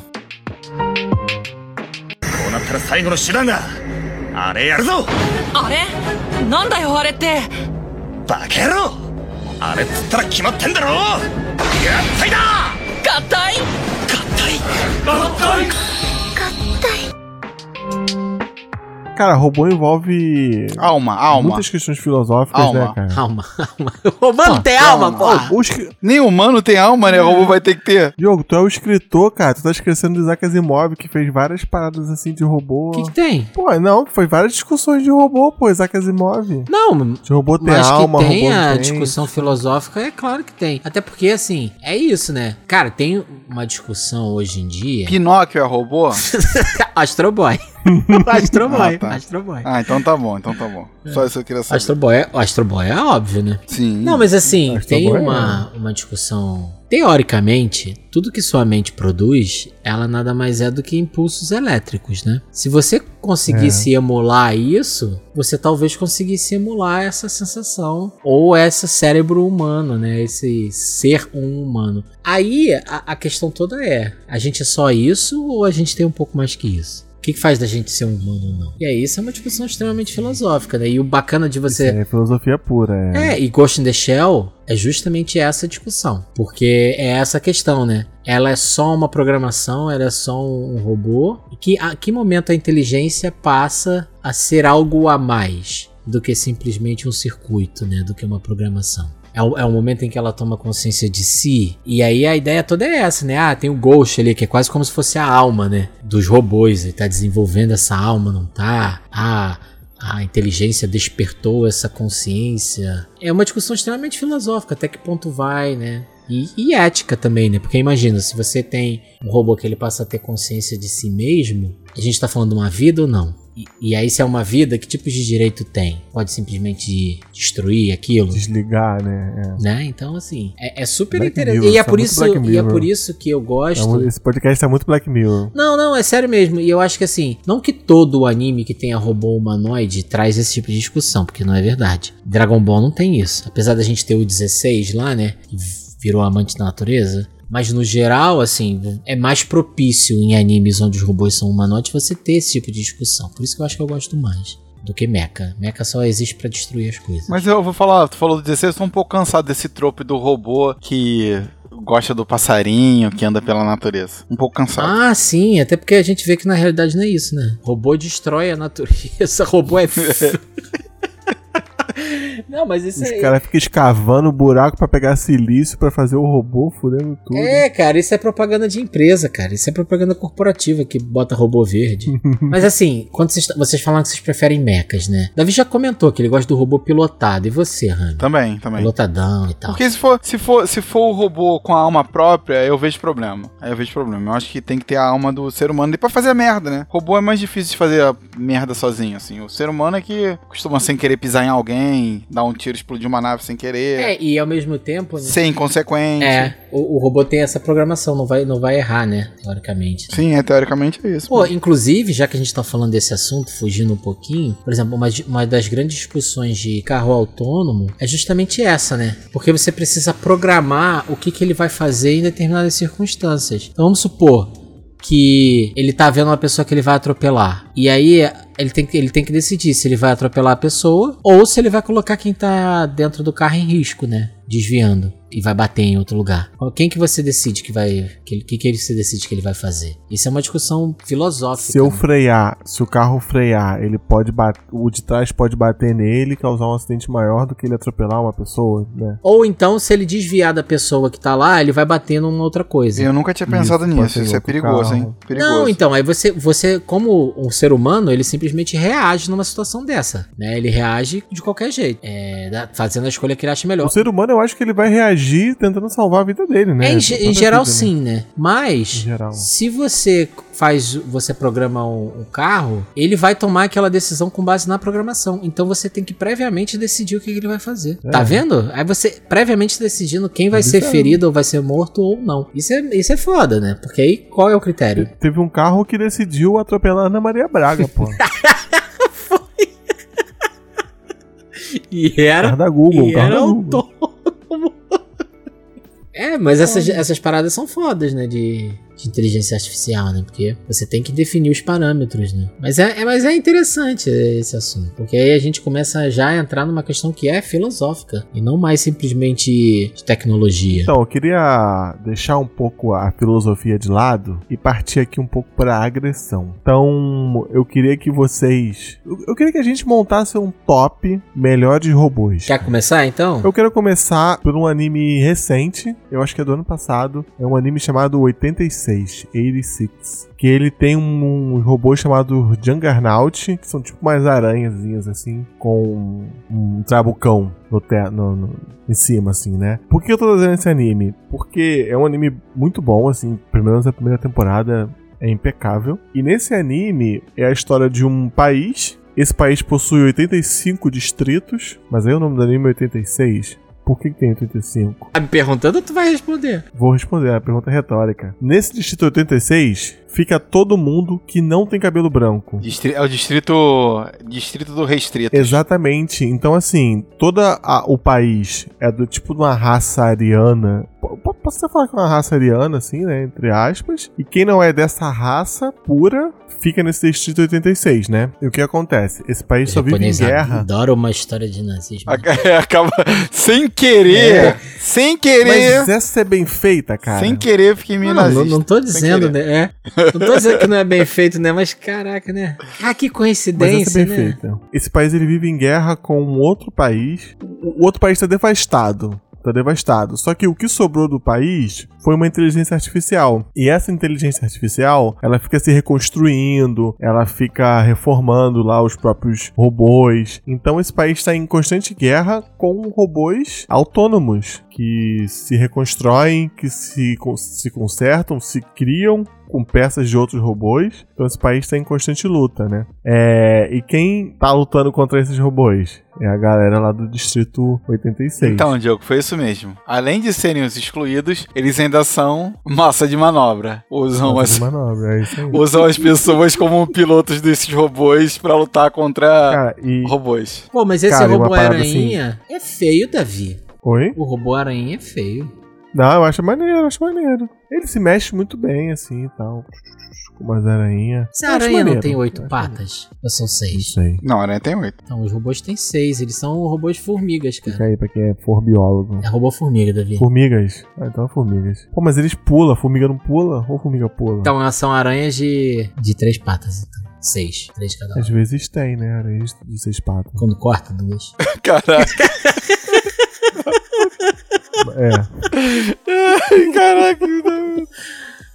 こうなったら最後の手段だあれやるぞあれなんだよあれってバカ野郎あれっつったら決まってんだろ合体だ合体 合体。Cara, robô envolve Alma, alma. muitas questões filosóficas, Alma. né, cara? Alma, alma. O Romano tem alma, porra! Ô, o escri- Nem humano tem alma, né? O robô vai ter que ter. Diogo, tu é o escritor, cara. Tu tá esquecendo do Isaac Asimov, que fez várias paradas assim de robô. O que, que tem? Pô, não, foi várias discussões de robô, pô, Isaac Asimov. Não, De robô ter mas alma, que tem robô a tem. discussão filosófica, é claro que tem. Até porque, assim, é isso, né? Cara, tem uma discussão hoje em dia. Pinóquio é robô? Astro Boy. Astro Boy, Ah, tá. Astro Boy. Ah, então tá bom, então tá bom. Só isso eu queria saber. Astro Boy, é, o Astro Boy é óbvio, né? Sim. Não, mas assim, Astro tem Boy é- uma, uma discussão. Teoricamente, tudo que sua mente produz, ela nada mais é do que impulsos elétricos, né? Se você conseguisse emular isso, você talvez conseguisse emular essa sensação ou esse cérebro humano, né? Esse ser um humano. Aí a, a questão toda é: a gente é só isso ou a gente tem um pouco mais que isso? O que, que faz da gente ser um humano ou não? E aí, isso é uma discussão extremamente filosófica, né? E o bacana de você. É filosofia pura, é. É, e Ghost in the Shell é justamente essa discussão. Porque é essa questão, né? Ela é só uma programação, ela é só um robô. E que, a que momento a inteligência passa a ser algo a mais do que simplesmente um circuito, né? Do que uma programação. É o, é o momento em que ela toma consciência de si. E aí a ideia toda é essa, né? Ah, tem o Ghost ali, que é quase como se fosse a alma, né? Dos robôs. Ele tá desenvolvendo essa alma, não tá? Ah, a inteligência despertou essa consciência. É uma discussão extremamente filosófica, até que ponto vai, né? E, e ética também, né? Porque imagina, se você tem um robô que ele passa a ter consciência de si mesmo, a gente tá falando de uma vida ou não? E, e aí, se é uma vida, que tipos de direito tem? Pode simplesmente destruir aquilo? Desligar, né? Né? Então, assim, é, é super Black interessante. Mirror, E é tá por isso, e é por isso que eu É. gosto. um- Esse podcast tá muito Black Mirror. Não, não, é sério mesmo. E eu acho que assim, não que todo o anime que tenha robô humanoide traz esse tipo de discussão, porque não é verdade. Dragon Ball não tem isso. Apesar da gente ter o 16 lá, né? Que virou amante da natureza. Mas no geral, assim, é mais propício em animes onde os robôs são humanoides você ter esse tipo de discussão. Por isso que eu acho que eu gosto mais do que Mecha. Mecha só existe pra destruir as coisas. Mas eu vou falar, tu falou do 16, eu tô um pouco cansado desse trope do robô que gosta do passarinho, que anda pela natureza. Um pouco cansado. Ah, sim, até porque a gente vê que na realidade não é isso, né? Robô destrói a natureza, robô é. não, mas isso Os é. caras ficam escavando buraco pra pegar silício pra fazer o robô, fudendo tudo. É, cara, isso é propaganda de empresa, cara. Isso é propaganda corporativa que bota robô verde. Mas assim, quando vocês, vocês falam que vocês preferem mechas, né? Davi já comentou que ele gosta do robô pilotado. E você, Rami? Também, também. Pilotadão e tal. Porque se for, se, for, se for o robô com a alma própria, eu vejo problema. Aí eu vejo problema. Eu acho que tem que ter a alma do ser humano e pra fazer a merda, né? Robô é mais difícil de fazer a merda sozinho, assim. O ser humano é que costuma sem querer pisar em alguém, dar dar um tiro, explodir uma nave sem querer. É, e ao mesmo tempo. né, Ser inconsequente. É, o, o robô tem essa programação, não vai, não vai errar, né? Teoricamente. Sim, é, teoricamente é isso. Pô, inclusive, já que a gente tá falando desse assunto, fugindo um pouquinho, por exemplo, uma, uma das grandes discussões de carro autônomo é justamente essa, né? Porque você precisa programar o que, que ele vai fazer em determinadas circunstâncias. Então vamos supor que ele tá vendo uma pessoa que ele vai atropelar. E aí ele tem, que, ele tem que decidir se ele vai atropelar a pessoa ou se ele vai colocar quem tá dentro do carro em risco, né? Desviando. E vai bater em outro lugar. Quem que você decide que vai. Que, que, que ele se decide que ele vai fazer? Isso é uma discussão filosófica. Se eu né? frear, se o carro frear, ele pode bater, o de trás pode bater nele e causar um acidente maior do que ele atropelar uma pessoa, né? Ou então, se ele desviar da pessoa que tá lá, ele vai bater numa outra coisa. Eu nunca tinha pensado Isso, nisso. Isso é perigoso, carro. hein? Perigoso. Não, então, aí você, você, como um ser humano, ele simplesmente reage numa situação dessa, né? Ele reage de qualquer jeito, é, fazendo a escolha que ele acha melhor. O ser humano, eu acho que ele vai reagir tentando salvar a vida dele, né? É, em, ge- em Toda a geral, vida, né? sim, né? Mas, Em geral. se você faz, você programa um, um carro, ele vai tomar aquela decisão com base na programação. Então você tem que previamente decidir o que ele vai fazer. É. Tá vendo? Aí você previamente decidindo quem vai ser é- ferido ou vai ser morto ou não. Isso é, isso é foda, né? Porque aí qual é o critério? Teve um carro que decidiu atropelar a Ana Maria Braga, pô. E era carro da Google, E carro era da um Google. autônomo. É, mas essas, essas paradas são fodas, né? De, de inteligência artificial, né? Porque você tem que definir os parâmetros, né? Mas é, é- mas é interessante esse assunto. Porque aí a gente começa já a entrar numa questão que é filosófica. E não mais simplesmente de tecnologia. Então, eu queria deixar um pouco a filosofia de lado e partir aqui um pouco para a agressão. Então, eu queria que vocês. Eu, eu queria que a gente montasse um top melhor de robôs. Quer começar então? Eu quero começar por um anime recente, eu acho que é do ano passado. É um anime chamado 86, 86. Que ele tem um, um robô chamado Juggernaut, que são tipo umas aranhazinhas assim, com um trabucão no, te- no- no- em cima, assim, né? Por que eu tô trazendo esse anime? Porque é um anime muito bom, assim, pelo menos a primeira temporada é impecável. E nesse anime é a história de um país. Esse país possui 85 distritos, mas aí o nome do anime é 86. Por que, que tem 85? Tá me perguntando ou tu vai responder? Vou responder, é uma pergunta retórica. Nesse distrito 86, fica todo mundo que não tem cabelo branco. Distri- é o distrito. Distrito do Restrito. Exatamente. Então, assim, todo o país é do tipo de uma raça ariana. P- Posso até falar que é uma raça ariana, assim, né? Entre aspas. E quem não é dessa raça pura fica nesse distrito 86, né? E o que acontece? Esse país só vive em guerra. adora uma história de nazismo. Aca- Acaba sem querer. É. Sem querer. Mas essa é bem feita, cara. Sem querer, fiquei meio Não, não, nazista. não tô Sem dizendo, né? É. Não tô dizendo que não é bem feito, né? Mas caraca, né? Ah, que Mas coincidência, essa é bem né? feita. Esse país ele vive em guerra com um outro país. O o outro país tá devastado. Tá devastado. Só que o que sobrou do país foi uma inteligência artificial. E essa inteligência artificial, ela fica se reconstruindo, ela fica reformando lá os próprios robôs. Então esse país está em constante guerra com robôs autônomos que se reconstroem, que se, se consertam, se criam com peças de outros robôs. Então esse país está em constante luta, né? É, e quem tá lutando contra esses robôs? É a galera lá do Distrito 86. Então, Diogo, foi isso mesmo. Além de serem os excluídos, eles ainda são massa de manobra. Usam, Nossa, as, de manobra, é isso aí. usam as pessoas como pilotos desses robôs pra lutar contra Cara, e. robôs. Pô, mas esse Cara, e uma robô parada aranha é feio, Davi. Oi? O robô aranha é feio. Não, eu acho maneiro, eu acho maneiro. Ele se mexe muito bem, assim e tal. Com umas aranhas. Eu acho aranha não maneiro, tem oito patas? Ou são Não seis? sei. Não, a aranha tem oito. Então, os robôs têm seis. Eles são robôs formigas, Fica cara. aí pra quem é for biólogo. É robô formiga, Davi. Formigas? Ah, então é formigas. Pô, mas eles pulam, formiga não pula? Ou formiga pula? Então, elas são aranhas de, de três patas, então. Seis. Três cada Às uma. vezes tem, né? Aranhas de seis patas. Quando corta, duas. Caraca. É. Caraca.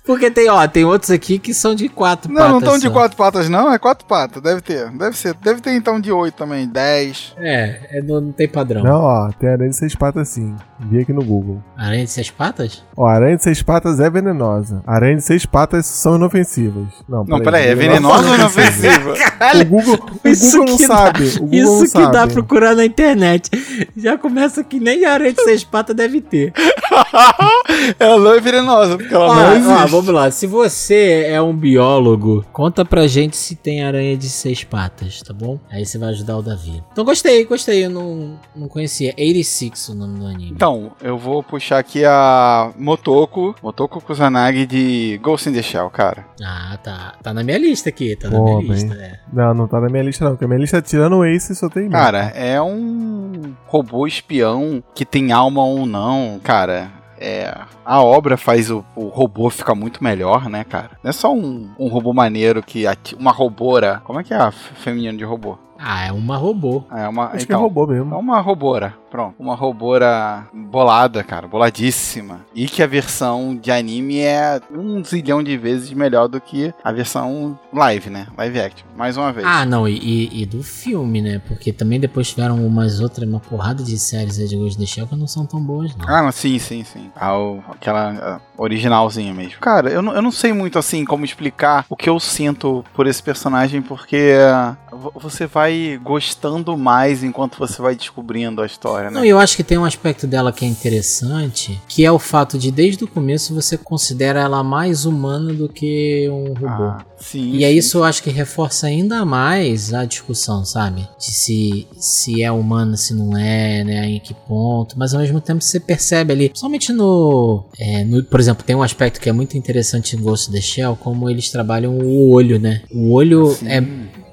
Porque tem, ó, tem outros aqui que são de quatro Não, patas. não estão de quatro patas, não. É quatro patas. Deve ter. Deve ser. Deve ter então de oito também. Dez. É, é não, não tem padrão. Não, ó, tem aranha de seis patas sim. Vi aqui no Google. Aranha de seis patas? Ó, aranha de seis patas é venenosa. Aranha de seis patas são inofensivas. Não, Não, peraí. É venenosa ou inofensiva? O Google, o Isso Google não que dá- sabe. O Google Isso não que sabe. dá pra procurar na internet. Já começa que nem aranha de seis patas deve ter. ela não é venenosa, porque ela Ó, não ó, existe. Vamos lá. Se você é um biólogo, conta pra gente se tem aranha de seis patas, tá bom? Aí você vai ajudar o Davi. Então gostei, gostei. Eu não, não conhecia. 86 o nome do anime. Então, eu vou puxar aqui a Motoko, Motoko Kusanagi de Ghost in the Shell, cara. Ah, tá. Tá na minha lista aqui. Tá na Pô, minha bem. lista, é. Não, não tá na minha lista não. Porque a minha lista tirando o Ace só tem Cara, é um robô espião que tem alma ou não, cara. É, a obra faz o, o robô ficar muito melhor, né, cara? Não é só um, um robô maneiro que uma robora. Como é que é a f- feminino de robô? Ah, é uma robô. É uma Acho que é então, robô É mesmo. uma robora, pronto. Uma robora bolada, cara, boladíssima. E que a versão de anime é um zilhão de vezes melhor do que a versão live, né? Live action. Mais uma vez. Ah, não, e, e- e do filme, né? Porque também depois tiveram umas outras, uma porrada de séries aí de Ghost in the Shell que não são tão boas, não. Ah, sim, sim, sim. O- aquela originalzinha mesmo. Cara, eu não, eu não sei muito assim como explicar o que eu sinto por esse personagem, porque ah, vo- você vai gostando mais enquanto você vai descobrindo a história, Não, né? e eu acho que tem um aspecto dela que é interessante, que é o fato de desde o começo você considera ela mais humana do que um robô. Ah, sim. E sim. isso eu acho que reforça ainda mais a discussão, sabe? De se, se é humana, se não é, né? Em que ponto. Mas ao mesmo tempo você percebe ali, principalmente no, é, no- Por exemplo, tem um aspecto que é muito interessante em Ghost in the Shell, como eles trabalham o olho, né? O olho Sim. é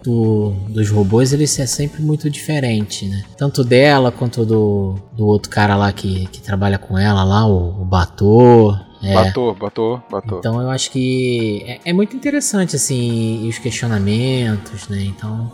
do- dos robôs, ele é sempre muito diferente, né? Tanto dela quanto do, do outro cara lá que, que trabalha com ela lá, o, o Bator. É. Batou, batou, batou. Então eu acho que é, é muito interessante, assim, e os questionamentos, né? Então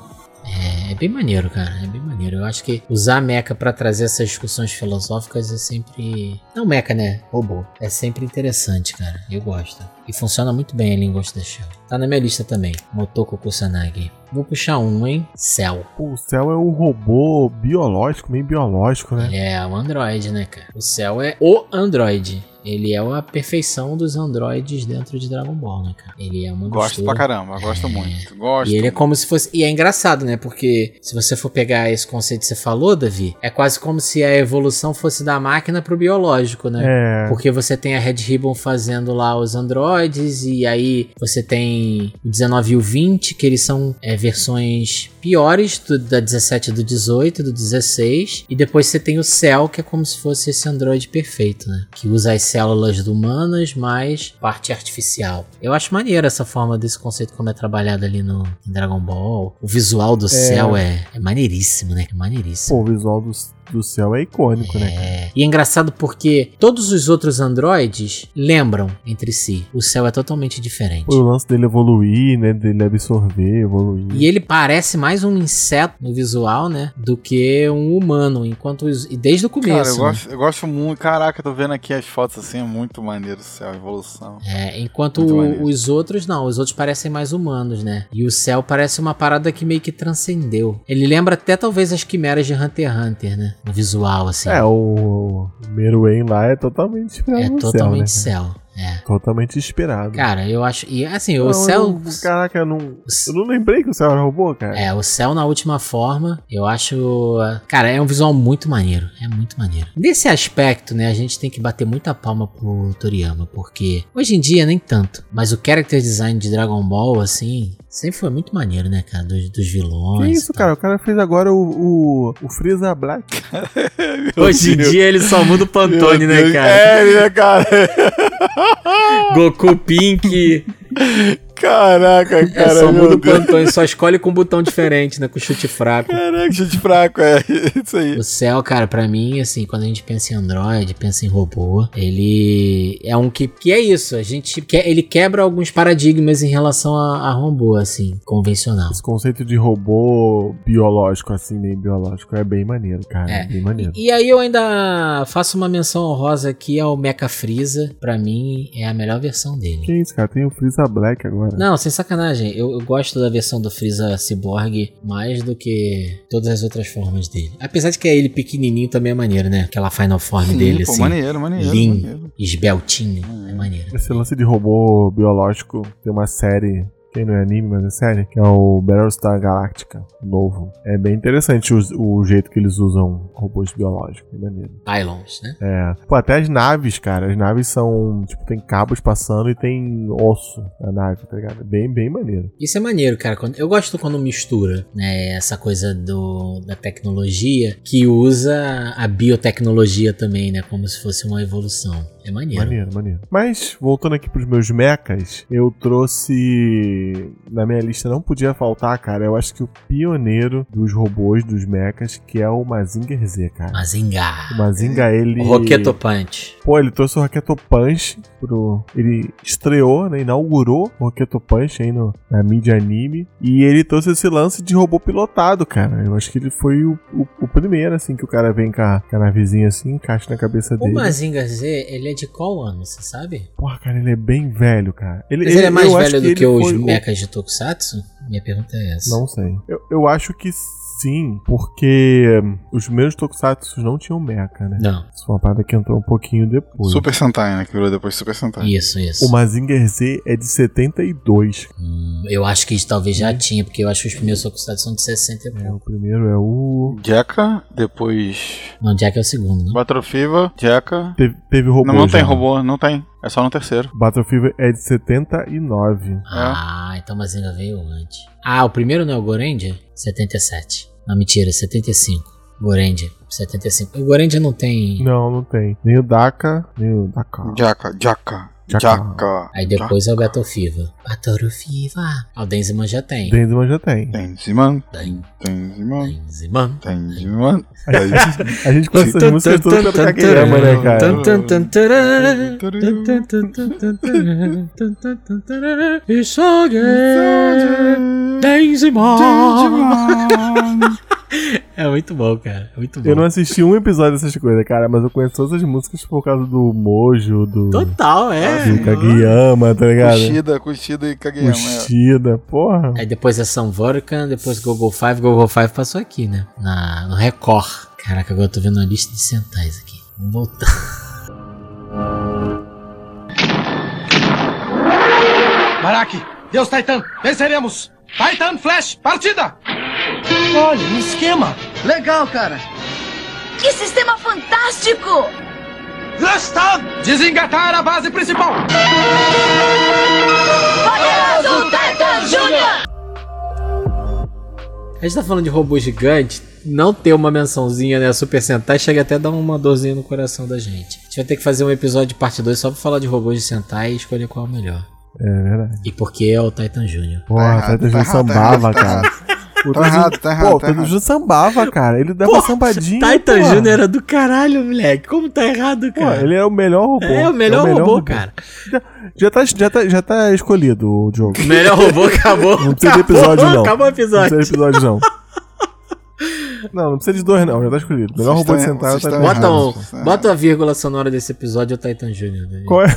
é, é bem maneiro, cara. É bem maneiro. Eu acho que usar a mecha pra trazer essas discussões filosóficas é sempre. Não mecha, né? Robô. É sempre interessante, cara. Eu gosto. E funciona muito bem ali em Ghost in the Shell. Tá na minha lista também. Motoko Kusanagi. Vou puxar um, hein? Cell. O céu é um robô biológico, meio biológico, né? Ele é um androide, né, cara? O Cell é o androide. Ele é a perfeição dos androides dentro de Dragon Ball, né, cara? Ele é uma Gosto mistura. pra caramba, gosto muito. Gosto. E ele é como se fosse. E é engraçado, né? Porque se você for pegar esse conceito que você falou, Davi, é quase como se a evolução fosse da máquina pro biológico, né? É. Porque você tem a Red Ribbon fazendo lá os androides, e aí você tem o 19 e o 20, que eles são é, versões piores do, da 17 e do 18, do 16. E depois você tem o Cell, que é como se fosse esse androide perfeito, né? Que usa as células do humanas mais parte artificial. Eu acho maneiro essa forma desse conceito como é trabalhado ali no Dragon Ball. O visual do Cell é, é maneiríssimo, né? É maneiríssimo. Pô, o visual do, do céu é icônico, né? cara? É. E é engraçado porque todos os outros androides lembram entre si. O céu é totalmente diferente. O lance dele evoluir, né? Dele absorver, evoluir. E ele parece mais um inseto no visual, né? Do que um humano. Enquanto os, e desde o começo. Cara, eu né? gosto, eu gosto muito. Caraca, tô vendo aqui as fotos assim, é muito maneiro o céu, a evolução. É, enquanto o- os outros não, os outros parecem mais humanos, né? E o céu parece uma parada que meio que transcendeu. Ele lembra até talvez as quimeras de Hunter x Hunter, né? Visual, assim. É, o Meruem lá é totalmente É no totalmente né? céu. É. Totalmente inspirado. Cara, eu acho. E assim, o Não, céu. eu caraca, eu não, eu não lembrei que o céu era robô, cara. É, o céu na última forma, eu acho. Cara, é um visual muito maneiro. É muito maneiro. Nesse aspecto, né, a gente tem que bater muita palma pro Toriyama, porque hoje em dia nem tanto. Mas o character design de Dragon Ball, assim, sempre foi muito maneiro, né, cara? Dos, dos vilões. Que isso, cara? O cara fez agora o, o, o Freeza Black. Hoje em dia ele só muda o Pantone, né, cara? É, né, cara? Goku Pink. Caraca, É, cara. só meu muda o plantão, só escolhe com um botão diferente, né? Com chute fraco. Caraca, chute fraco, é isso aí. O céu, cara, pra mim, assim, quando a gente pensa em Android, pensa em robô, ele é um que, que é isso. A gente quer, ele quebra alguns paradigmas em relação a, a robô, assim, convencional. Esse conceito de robô biológico, assim, meio biológico, é bem maneiro, cara. É. É bem maneiro. E aí eu ainda faço uma menção honrosa aqui ao Mecha Freeza. Pra mim, é a melhor versão dele. Que isso, cara? Tem o Freeza Black agora. Não, sem sacanagem. Eu, eu gosto da versão do Freeza Cyborg mais do que todas as outras formas dele. Apesar de que ele pequenininho também é maneiro, né? Aquela final form Sim, dele, pô, assim. maneiro, maneiro, lean, maneiro. esbeltinho. É maneiro. Esse lance de robô biológico tem uma série. Quem não é anime, mas é série, que é o Battlestar Galactica, novo. É bem interessante o, o jeito que eles usam robôs biológicos, maneiro. Pylons, né? É. Pô, até as naves, cara. As naves são. Tipo, tem cabos passando e tem osso na nave, tá ligado? Bem, bem maneiro. Isso é maneiro, cara. Eu gosto quando mistura, né, essa coisa do, da tecnologia que usa a biotecnologia também, né, como se fosse uma evolução. É maneiro. Maneiro, maneiro. Mas, voltando aqui pros meus mechas, eu trouxe. Na minha lista não podia faltar, cara. Eu acho que o pioneiro dos robôs, dos mechas, que é o Mazinger Z, cara. Mazinga. O Mazinga, ele. O Roqueto Punch. Pô, ele trouxe o Roqueto Punch pro. Ele estreou, né? Inaugurou o Roqueto Punch aí no, na mídia anime. E ele trouxe esse lance de robô pilotado, cara. Eu acho que ele foi o, o, o primeiro, assim, que o cara vem com a, com a navezinha assim, encaixa na cabeça O dele. Mazinga Z, ele é de qual ano, você sabe? Porra, cara, ele é bem velho, cara. Mas ele é mais eu acho velho do ele que os foi mechas de Tokusatsu? Minha pergunta é essa. Não sei. Eu, eu acho que sim, porque hum, os primeiros Tokusatsu não tinham mecha, né? Não. Isso foi uma parada que entrou um pouquinho depois. Super Sentai, né? Que virou depois Super Sentai. Isso, isso. O Mazinger Z é de 72. Hum, eu acho que talvez já tinha, porque eu acho que os primeiros Tokusatsu são de 60 e É, o primeiro é o. Jekka, depois Não, Jack é o segundo, né? Battle Fever, Jekka. Teve, teve robô. Não, não tem já. robô, não tem. É só no terceiro. Battle Fever é de 79. Ah, então o Mazinga veio antes. Ah, o primeiro não é o Gorendia? 77. Não, mentira, 75. Gorendia, 75. O Gorendia não tem. Não, não tem. Nem o Daka, nem o Daka. Jekka, Jekka, Jekka. Aí depois é o Battle Fever. Battle Fever. Ah, o Denziman já tem. Denziman já tem. Tenziman, Den- Tenziman, Denziman. Tenziman. A gente conhece essas músicas todas pelo Kageyama, né, cara? Isage. Denziman. É muito bom, cara. É muito bom. Eu não assisti um episódio dessas coisas, cara, mas eu conheço todas as músicas por causa do Mojo, do, Total, é. do Kageyama, tá ligado? Kushida, Kushida e Kageyama. é. Kushida, porra. Aí depois é São Vulcan, depois Google Five. Google Five passou aqui, né? Na, no Record. Caraca, agora eu tô vendo uma lista de centais aqui. Vamos voltar. Maraki, Deus Titan, venceremos! Titan Flash, partida! Olha, um esquema! Legal, cara. Que sistema fantástico! Gastado! Desengatar a base principal! Poderoso Titan Júnior! A gente tá falando de robô gigante. Não ter uma mençãozinha, né? Super Sentai chega até a dar uma dorzinha no coração da gente. A gente vai ter que fazer um episódio de parte 2 só pra falar de robôs de Sentai e escolher qual é o melhor. É verdade. E por que é o Titan Júnior. Porra, errado, o tá Taita errado, sambava, tá cara. O Tá errado, tá errado, Pô, o tá errado. sambava, cara. Ele dava Pô, sambadinha. Titan. Júnior era do caralho, moleque. Como tá errado, Pô, cara? ele é o melhor robô. É o melhor, robô, cara. Já tá, já, tá, já tá escolhido o jogo. O melhor robô acabou. Não precisa de episódio, não. Acabou o Não episódio. precisa de episódio, não. Não, não precisa de dois, não. Já tá escolhido. Melhor Vocês robô de estão- sentar vocês tá. Bota, um, é. bota a vírgula sonora desse episódio, é o Titan Júnior. né? Qual é?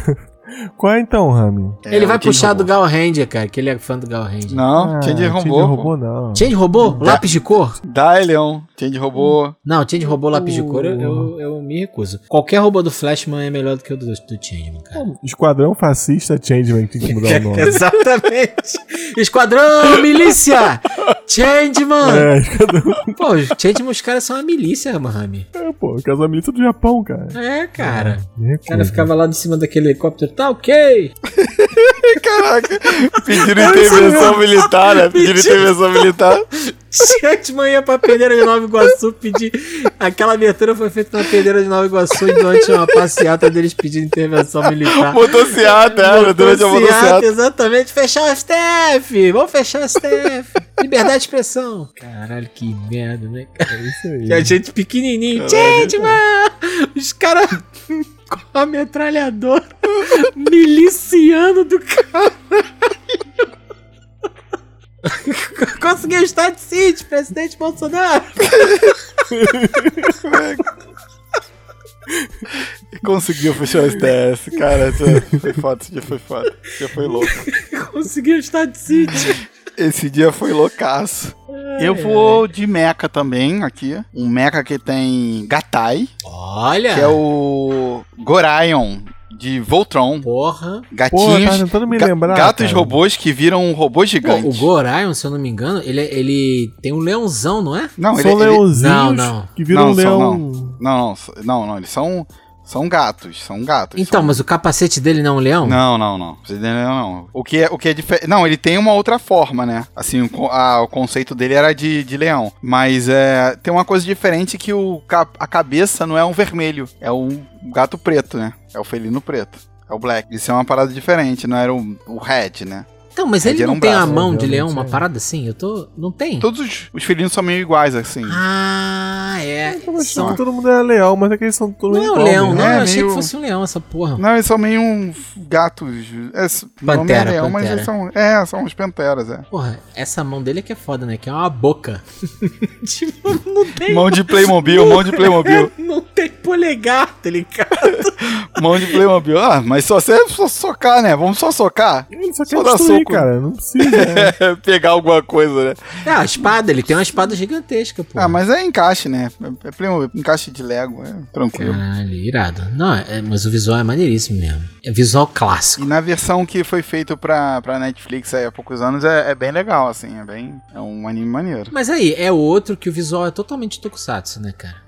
Qual é então, Rami? É, Ele vai Change puxar Robô. do Gal Ranger, cara, que ele é fã do Gal Ranger. Não, Change Ah, robô. Change robô, não. Change robô? Lápis de cor? Dá, Leão. Change robô. Não, Change robô, lápis de cor, eu, eu, eu me recuso. Qualquer robô do Flashman é melhor do que o do, do Changeman, cara. Esquadrão fascista Changeman tem que mudar o nome. Exatamente. Esquadrão, milícia! Changeman! É, esquadrão. Pô, Changeman, os caras são uma milícia, Mahami. É, pô, casal milícia do Japão, cara. É, cara. Me O cara ficava lá de cima daquele helicóptero, tá ok. Caraca. Pediram intervenção militar, né? Pediram intervenção militar. Changeman ia pra Pedreira de Nova Iguaçu pedir. Aquela abertura foi feita na Pedreira de Nova Iguaçu e durante uma passeata deles pedindo intervenção militar. Motociata, é, durante a motociata. Exatamente, fechar o STF! Vamos fechar o STF! Liberdade de expressão! Caralho, que merda, né? É isso aí. E a gente pequenininho, Changeman! Os caras a metralhadora miliciano do caralho. Conseguiu o estado de sítio, presidente Bolsonaro. Conseguiu fechar o STS, cara. Isso foi foda, esse dia foi foda. Dia foi louco. Conseguiu o estado de sítio. Esse dia foi loucaço. Eu vou de mecha também aqui. Um mecha que tem Gatai, Olha! que é o Goraion de Voltron. Porra. Gatinhos. Porra, tá me ga- lembrar, gatos cara. robôs que viram um robô Pô, gigante. o Gorion, se eu não me engano, ele, é- ele tem um leãozão, não é? Não, ele, São ele- leãozinhos Não, não. que viram Não, um são leão. não. não, não, não, não, eles são são gatos, são gatos. Então, são- mas o capacete dele não é um leão? Não, não, não. Você entendeu? Não. O que é, o que é diferente. Não, ele tem uma outra forma, né? Assim, o, a- o conceito dele era de, de leão. Mas é, tem uma coisa diferente que o, a cabeça não é um vermelho, é um gato preto, né? É o felino preto. É o black. Isso é uma parada diferente, não era o, o red, né? Então, mas É, ele não um tem a braço, mão né? de leão, uma é. parada assim? Eu tô. Não tem? Todos os, os felinos são meio iguais, assim. Ah, é. Eu achava São... que todo mundo era leão, mas é que eles são todos Não é um leão, mesmo. não. É, eu achei meio- que fosse um leão essa porra. Não, eles são meio um gatos. É, nome Pantera, é leão, mas pantera. eles são. É, são os panteras, é. Porra, essa mão dele é que é foda, né? Que é uma boca. tipo, não tem. Mão de Playmobil, mão de Playmobil. Não tem polegar, tá ligado? Mão de Playmobil. Ah, mas só você só socar, né? Vamos só socar. Ele só Só quer dá soco. cara. Não precisa. né? Pegar alguma coisa, né? É, a espada, ele tem uma espada gigantesca, pô. Ah, mas é encaixe, né? É Playmobil, encaixe de Lego, é tranquilo. Caralho, irado. Não, é- mas o visual é maneiríssimo mesmo. É visual clássico. E na versão que foi feito pra, pra Netflix aí há poucos anos é, é bem legal, assim. É bem. É um anime maneiro. Mas aí, é outro que o visual é totalmente tokusatsu, né, cara?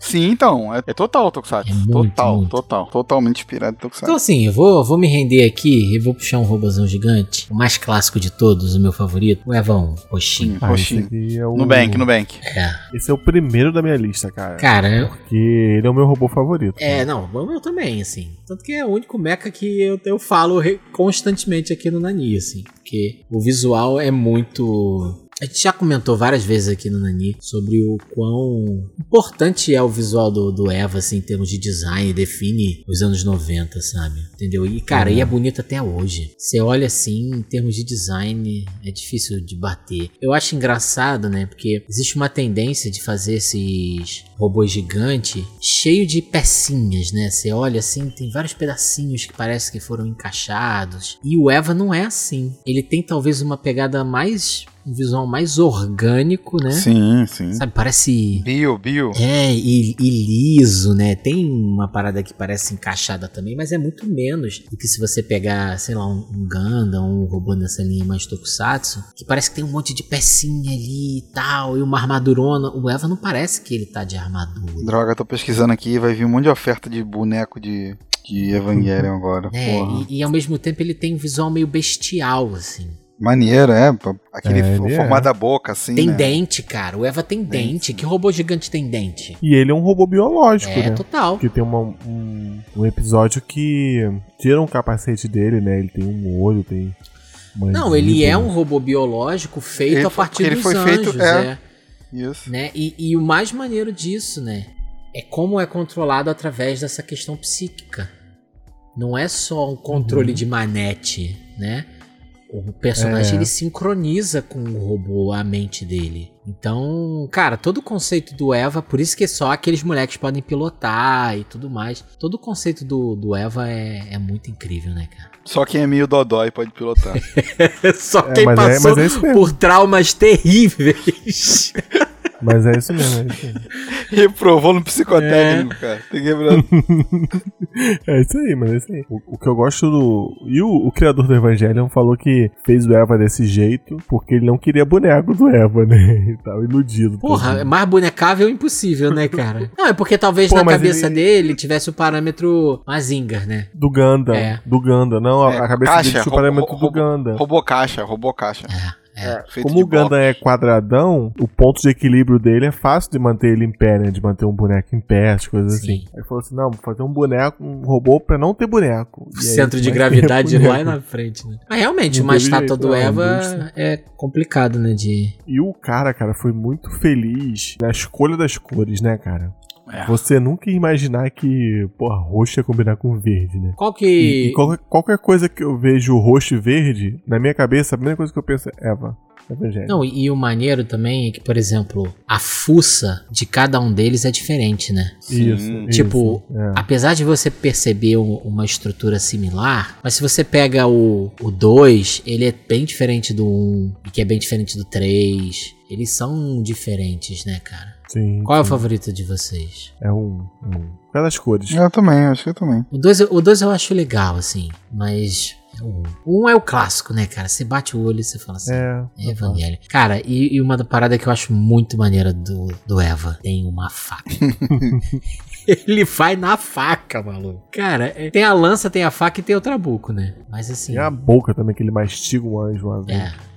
Sim, então. É, é total Tokusatsu. É total, muito. total. Totalmente inspirado em Então Tokusatsu. assim, eu vou, vou me render aqui e vou puxar um robôzão gigante. O mais clássico de todos, o meu favorito. O Evão, roxinho. Ah, Roxinho. é o... Nubank, Nubank. É. Esse é o primeiro da minha lista, cara. Cara, eu- Porque ele é o meu robô favorito. é, não, o meu também, assim. Tanto que é o único mecha que eu, eu falo constantemente aqui no Nani, assim. Porque o visual é muito. A gente já comentou várias vezes aqui no Nani sobre o quão importante é o visual do, do Eva, assim, em termos de design, define os anos 90, sabe? Entendeu? E, cara, e é bonito até hoje. Você olha assim, em termos de design, é difícil de bater. Eu acho engraçado, né? Porque existe uma tendência de fazer esses robôs gigantes cheio de pecinhas, né? Você olha assim, tem vários pedacinhos que parece que foram encaixados. E o Eva não é assim. Ele tem talvez uma pegada mais. um visual mais orgânico, né? Sim, sim. Sabe, parece. Bio, bio. É, e, e liso, né? Tem uma parada que parece encaixada também, mas é muito menos do que se você pegar, sei lá, um, um Gundam, um robô nessa linha mais Tokusatsu, que parece que tem um monte de pecinha ali e tal, e uma armadurona. O Eva não parece que ele tá de armadura. Droga, tô pesquisando aqui vai vir um monte de oferta de boneco de, de Evangelion agora. É, Porra. e, e ao mesmo tempo ele tem um visual meio bestial, assim. Maneiro, é. Aquele É, o ele é. formato da boca, assim. tem né? dente, cara. O Eva tem dente. Que robô gigante tem dente? E ele é um robô biológico, É, né? total. Porque tem uma- um, um episódio que tira um capacete dele, né? Ele tem um olho, tem. uma Não, ele é mandíbula. um robô biológico feito Ele a partir ele dos foi anjos, feito- é. é. Isso. né? E, e o mais maneiro disso, né? É como é controlado através dessa questão psíquica. Não é só um controle Uhum. de manete, né? O personagem É. ele sincroniza com o robô a mente dele. Então, cara, todo o conceito do Eva, por isso que só aqueles moleques podem pilotar e tudo mais. Todo o conceito do, do Eva é, é muito incrível, né, cara? Só quem é meio dodói pode pilotar. só É, quem é- passou é mesmo. por traumas terríveis. Mas é isso mesmo, é isso mesmo. Reprovou no psicotécnico, cara. Tem que lembrar. É isso aí, mas é isso aí. O, o que eu gosto do. E o, o criador do Evangelion falou que fez o Eva desse jeito porque ele não queria boneco do Eva, né? E tava iludido. Porra, é mais bonecável é impossível, né, cara? Não, é porque talvez Pô, na cabeça ele- dele tivesse o parâmetro Mazinger, né? Do Ganda. É. Do Ganda. Não, a- É, a cabeça caixa, dele tinha o ro- parâmetro ro- do Ganda. Robô caixa, robô caixa. É, é. Feito Como o Gundam é quadradão, o ponto de equilíbrio dele é fácil de manter ele em pé, né? De manter um boneco em pé, as coisas Sim. assim. Aí falou assim: não, vou fazer um boneco, um robô pra não ter boneco. E aí, centro de mais gravidade lá na frente, né? Mas realmente, Não uma estátua do Eva é complicado, né? De. E o cara, cara, foi muito feliz na escolha das cores, né, cara? É. Você nunca ia imaginar que, porra, roxo ia combinar com verde, né? Qual E, que. e qualquer, qualquer coisa que eu vejo roxo e verde, na minha cabeça, a primeira coisa que eu penso é Eva. Evangelho. Não, e o maneiro também é que, por exemplo, a fuça de cada um deles é diferente, né? Isso, Sim. isso, Tipo, é. Apesar de você perceber um- uma estrutura similar, mas se você pega o 2, ele é bem diferente do 1, um, e que é bem diferente do 3. Eles são diferentes, né, cara? Sim, Qual é o sim. favorito de vocês? É um. um. Pelas cores. Eu também, acho que eu também. O 2 o dois eu acho legal, assim, mas. é o um. O um é o clássico, né, cara? Você bate o olho e você fala assim. É. É Evangelho. Cara, e, e uma da parada que eu acho muito maneira do, do Eva tem uma faca. Ele vai na faca, maluco. Cara, é- tem a lança, tem a faca e tem o trabuco, né? Mas assim. Tem a boca também, que ele mastiga um anjo uma vez. É, é.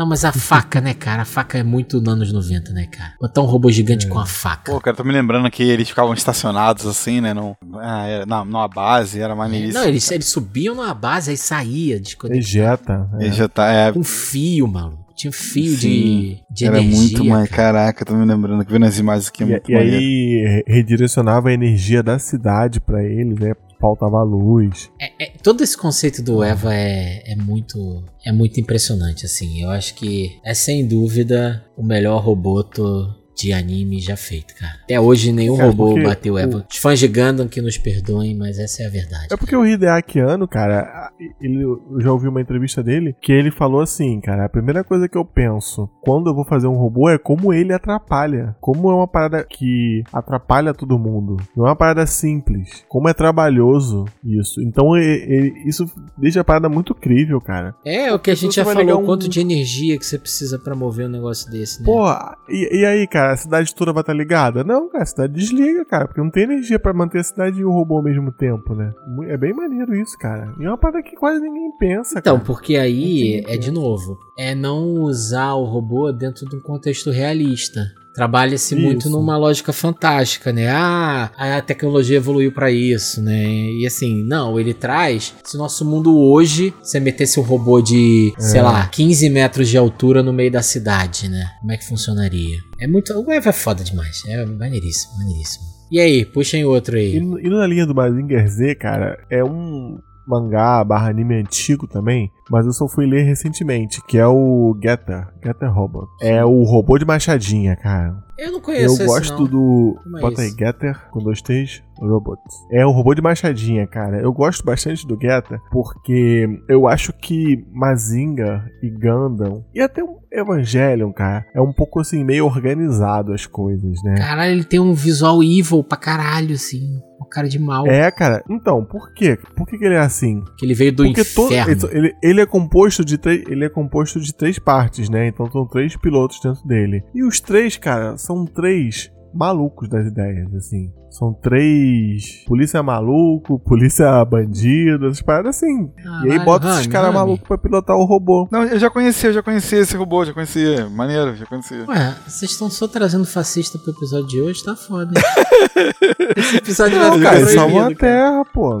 Não, mas a faca, né, cara? A faca é muito anos 90, né, cara? Botar um robô gigante com a faca. Pô, cara, tô me lembrando que eles ficavam estacionados assim, né? No, ah, era, na, numa base, era maneiríssimo. Não, eles, eles subiam numa base, aí saía, desconectado. Ejeta. é. Ele tá, é, Com fio, maluco. Tinha fio Sim, de, de era energia. muito mais. cara. Caraca, tô me lembrando que vendo as imagens aqui é E, muito e aí re- redirecionava a energia da cidade pra eles, né? Faltava luz. É- é- todo esse conceito do Eva é, é muito é muito impressionante, assim. Eu acho que é sem dúvida o melhor roboto de anime já feito, cara. Até hoje nenhum Cara, robô bateu o Eva. Os fãs de Gundam que nos perdoem, mas essa é a verdade. É porque o Hideaki Anno, cara, ele, eu já ouvi uma entrevista dele que ele falou assim, cara, a primeira coisa que eu penso quando eu vou fazer um robô é como ele atrapalha. Como é uma parada que atrapalha todo mundo. Não é uma parada simples. Como é trabalhoso isso. Então e- e- isso deixa a parada muito crível, cara. É, o que a gente já falou, um- quanto de energia que você precisa pra mover um negócio desse, né? Pô, e, e aí, cara, a cidade toda vai estar ligada? Não, cara, a cidade desliga, cara, porque não tem energia pra manter a cidade e o robô ao mesmo tempo, né? É bem maneiro isso, cara. E é uma parada que quase ninguém pensa, Então, cara. porque aí, é de novo, é não usar o robô dentro de um contexto realista. Trabalha-se muito numa lógica fantástica, né? Ah, a tecnologia evoluiu pra isso, né? E assim, não, ele traz. Se o nosso mundo hoje, você metesse um robô de, sei É. lá, 15 metros de altura no meio da cidade, né? Como é que funcionaria? É muito. É foda demais. É maneiríssimo, maneiríssimo. E aí, puxem outro aí. E, e na linha do Mazinger Z, cara, é um mangá barra anime antigo também, mas eu só fui ler recentemente, que é o Getter, Getter Robot. É o robô de machadinha, cara. Eu não Eu conheço esse, gosto não. do. É Bota aí, isso? Getter com dois T's, Robot. É o robô de machadinha, cara. Eu gosto bastante do Getter porque eu acho que Mazinga e Gundam e até o Evangelion, cara, é um pouco assim, meio organizado as coisas, né? Caralho, ele tem um visual evil pra caralho, assim. Um cara de mal. É, cara. Então, por quê? Por que, que ele é assim? Que ele veio do Porque todo, inferno. ele, ele é composto de três, ele é composto de três partes, né? Então são três pilotos dentro dele. E os três, cara, são três malucos das ideias, assim. São três polícia maluco, polícia bandido, essas paradas assim. e aí Caralho, bota esses caras malucos pra pilotar o robô. Não, eu já conhecia, eu já conhecia esse robô, já conhecia. Maneiro, já conhecia. Ué, vocês estão só trazendo fascista pro episódio de hoje, tá foda. Esse episódio vai Não, ficar cara, ele salvou a terra, pô.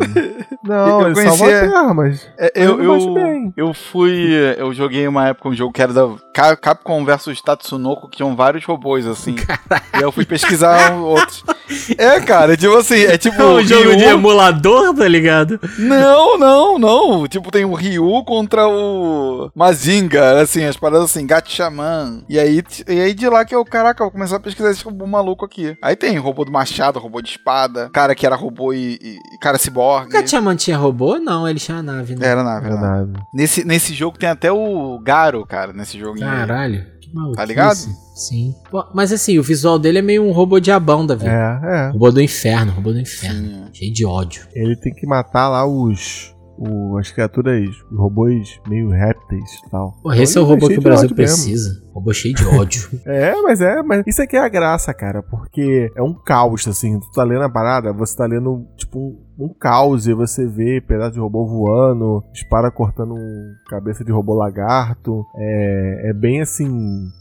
Não, Eu ele salvou a conhecia- terra, mas. É, eu, eu, bem. eu fui. Eu joguei uma época um jogo que era da Ca- Capcom vs Tatsunoko, que tinham vários robôs, assim. E aí eu fui pesquisar outros. É, cara, tipo assim, é tipo. É um jogo Ryu- de emulador, tá ligado? Não, não, não. Tipo, tem o Ryu contra o Mazinga, assim, as paradas assim, Gato Xamã. E aí, e aí de lá que eu, caraca, eu vou começar a pesquisar esse robô maluco aqui. Aí tem robô do machado, robô de espada, cara que era robô e, e- cara ciborgue. O Gatchaman tinha robô? Não, ele tinha nave, né? Era nave, era nave. Verdade. Nesse, nesse jogo tem até o Garo, cara, nesse jogo. Caralho, que maluco. Tá ligado? Sim. Pô, mas assim, o visual dele é meio um robô diabão da vida. É, é. Robô do inferno, robô do inferno. Sim. Cheio de ódio. Ele tem que matar lá os. o- as criaturas, os robôs meio répteis e tal. Esse é o robô que o Brasil ódio mesmo. precisa. Robô cheio de ódio. É, mas é, mas isso aqui é a graça, cara, porque é um caos, assim. Tu tá lendo a parada, você tá lendo, tipo, um caos e você vê pedaço de robô voando, dispara cortando um cabeça de robô lagarto. É, é bem assim.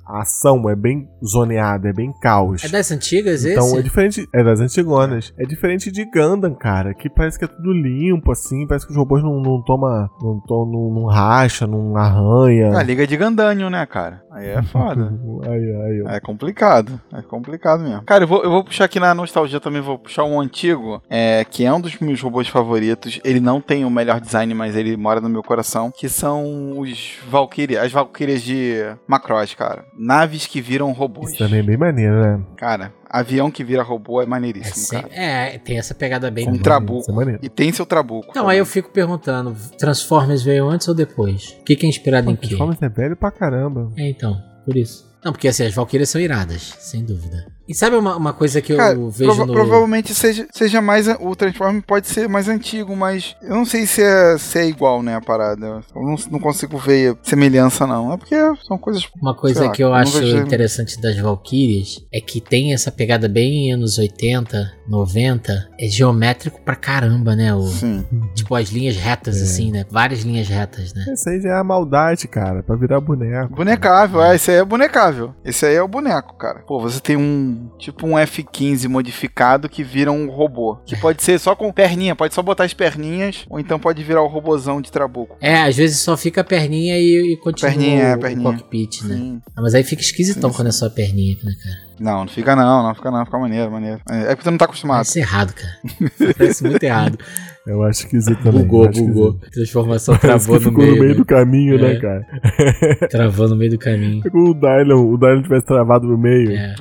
A ação é bem zoneada, é bem caos. É das antigas Então esse? é diferente. É das antigonas. É diferente de Gundam, cara. Que parece que é tudo limpo, assim. Parece que os robôs não, não toma. Não, não, não racha, não arranha. A liga de Gandânio, né, cara? Aí é foda. Ai, ai. É complicado. É complicado mesmo. Cara, eu vou, eu vou puxar aqui na nostalgia também, vou puxar um antigo, é, que é um dos meus robôs favoritos. Ele não tem o melhor design, mas ele mora no meu coração. Que são os Valkyrie, as Valkyrias de Macross, cara. Naves que viram robôs. Isso também é bem maneiro, né? Cara, avião que vira robô é É, maneiríssimo, sem- cara. é, tem essa pegada bem. Com Isso é trabuco. maneiro. E tem seu trabuco. Então, aí eu fico perguntando: Transformers veio antes ou depois? O que, que é inspirado em quê? Transformers é velho pra caramba. É, então, por isso. Não, porque assim, as Valkyrias são iradas, sem dúvida. E sabe uma, uma coisa que eu Cara, vejo prova- no. provavelmente seja, seja mais. O Transform pode ser mais antigo, mas eu não sei se é, se é igual, né, a parada. Eu não, não consigo ver semelhança, não. É porque são coisas. Uma coisa lá, que eu acho vejo- interessante das Valkyrias é que tem essa pegada bem anos 80, 90. É geométrico pra caramba, né? O, Sim. tipo, as linhas retas, É. assim, né? Várias linhas retas, né? Essa aí já é a maldade, cara. Pra virar boneco. Bonecável, é, esse aí é bonecável. Esse aí é o boneco, cara. Pô, você tem um. Tipo um F-15 modificado que vira um robô. Que pode ser só com perninha, pode só botar as perninhas, ou então pode virar o robozão de trabuco. É, às vezes só fica a perninha e, e continua Perninha, é, o, perninha. o cockpit, né? Sim. Ah, mas aí fica esquisitão Sim, quando é só a perninha, né, cara? Não, não fica não, não fica não, fica maneiro, maneiro. É porque você não tá acostumado. Parece errado, cara. Parece muito errado. Eu acho esquisito também. Bugou, bugou. esquisito. Transformação Parece travou que no ficou meio. no meio né? do caminho, É. né, cara? Travou no meio do caminho. É como o Dylan, o Dylan tivesse travado no meio. É.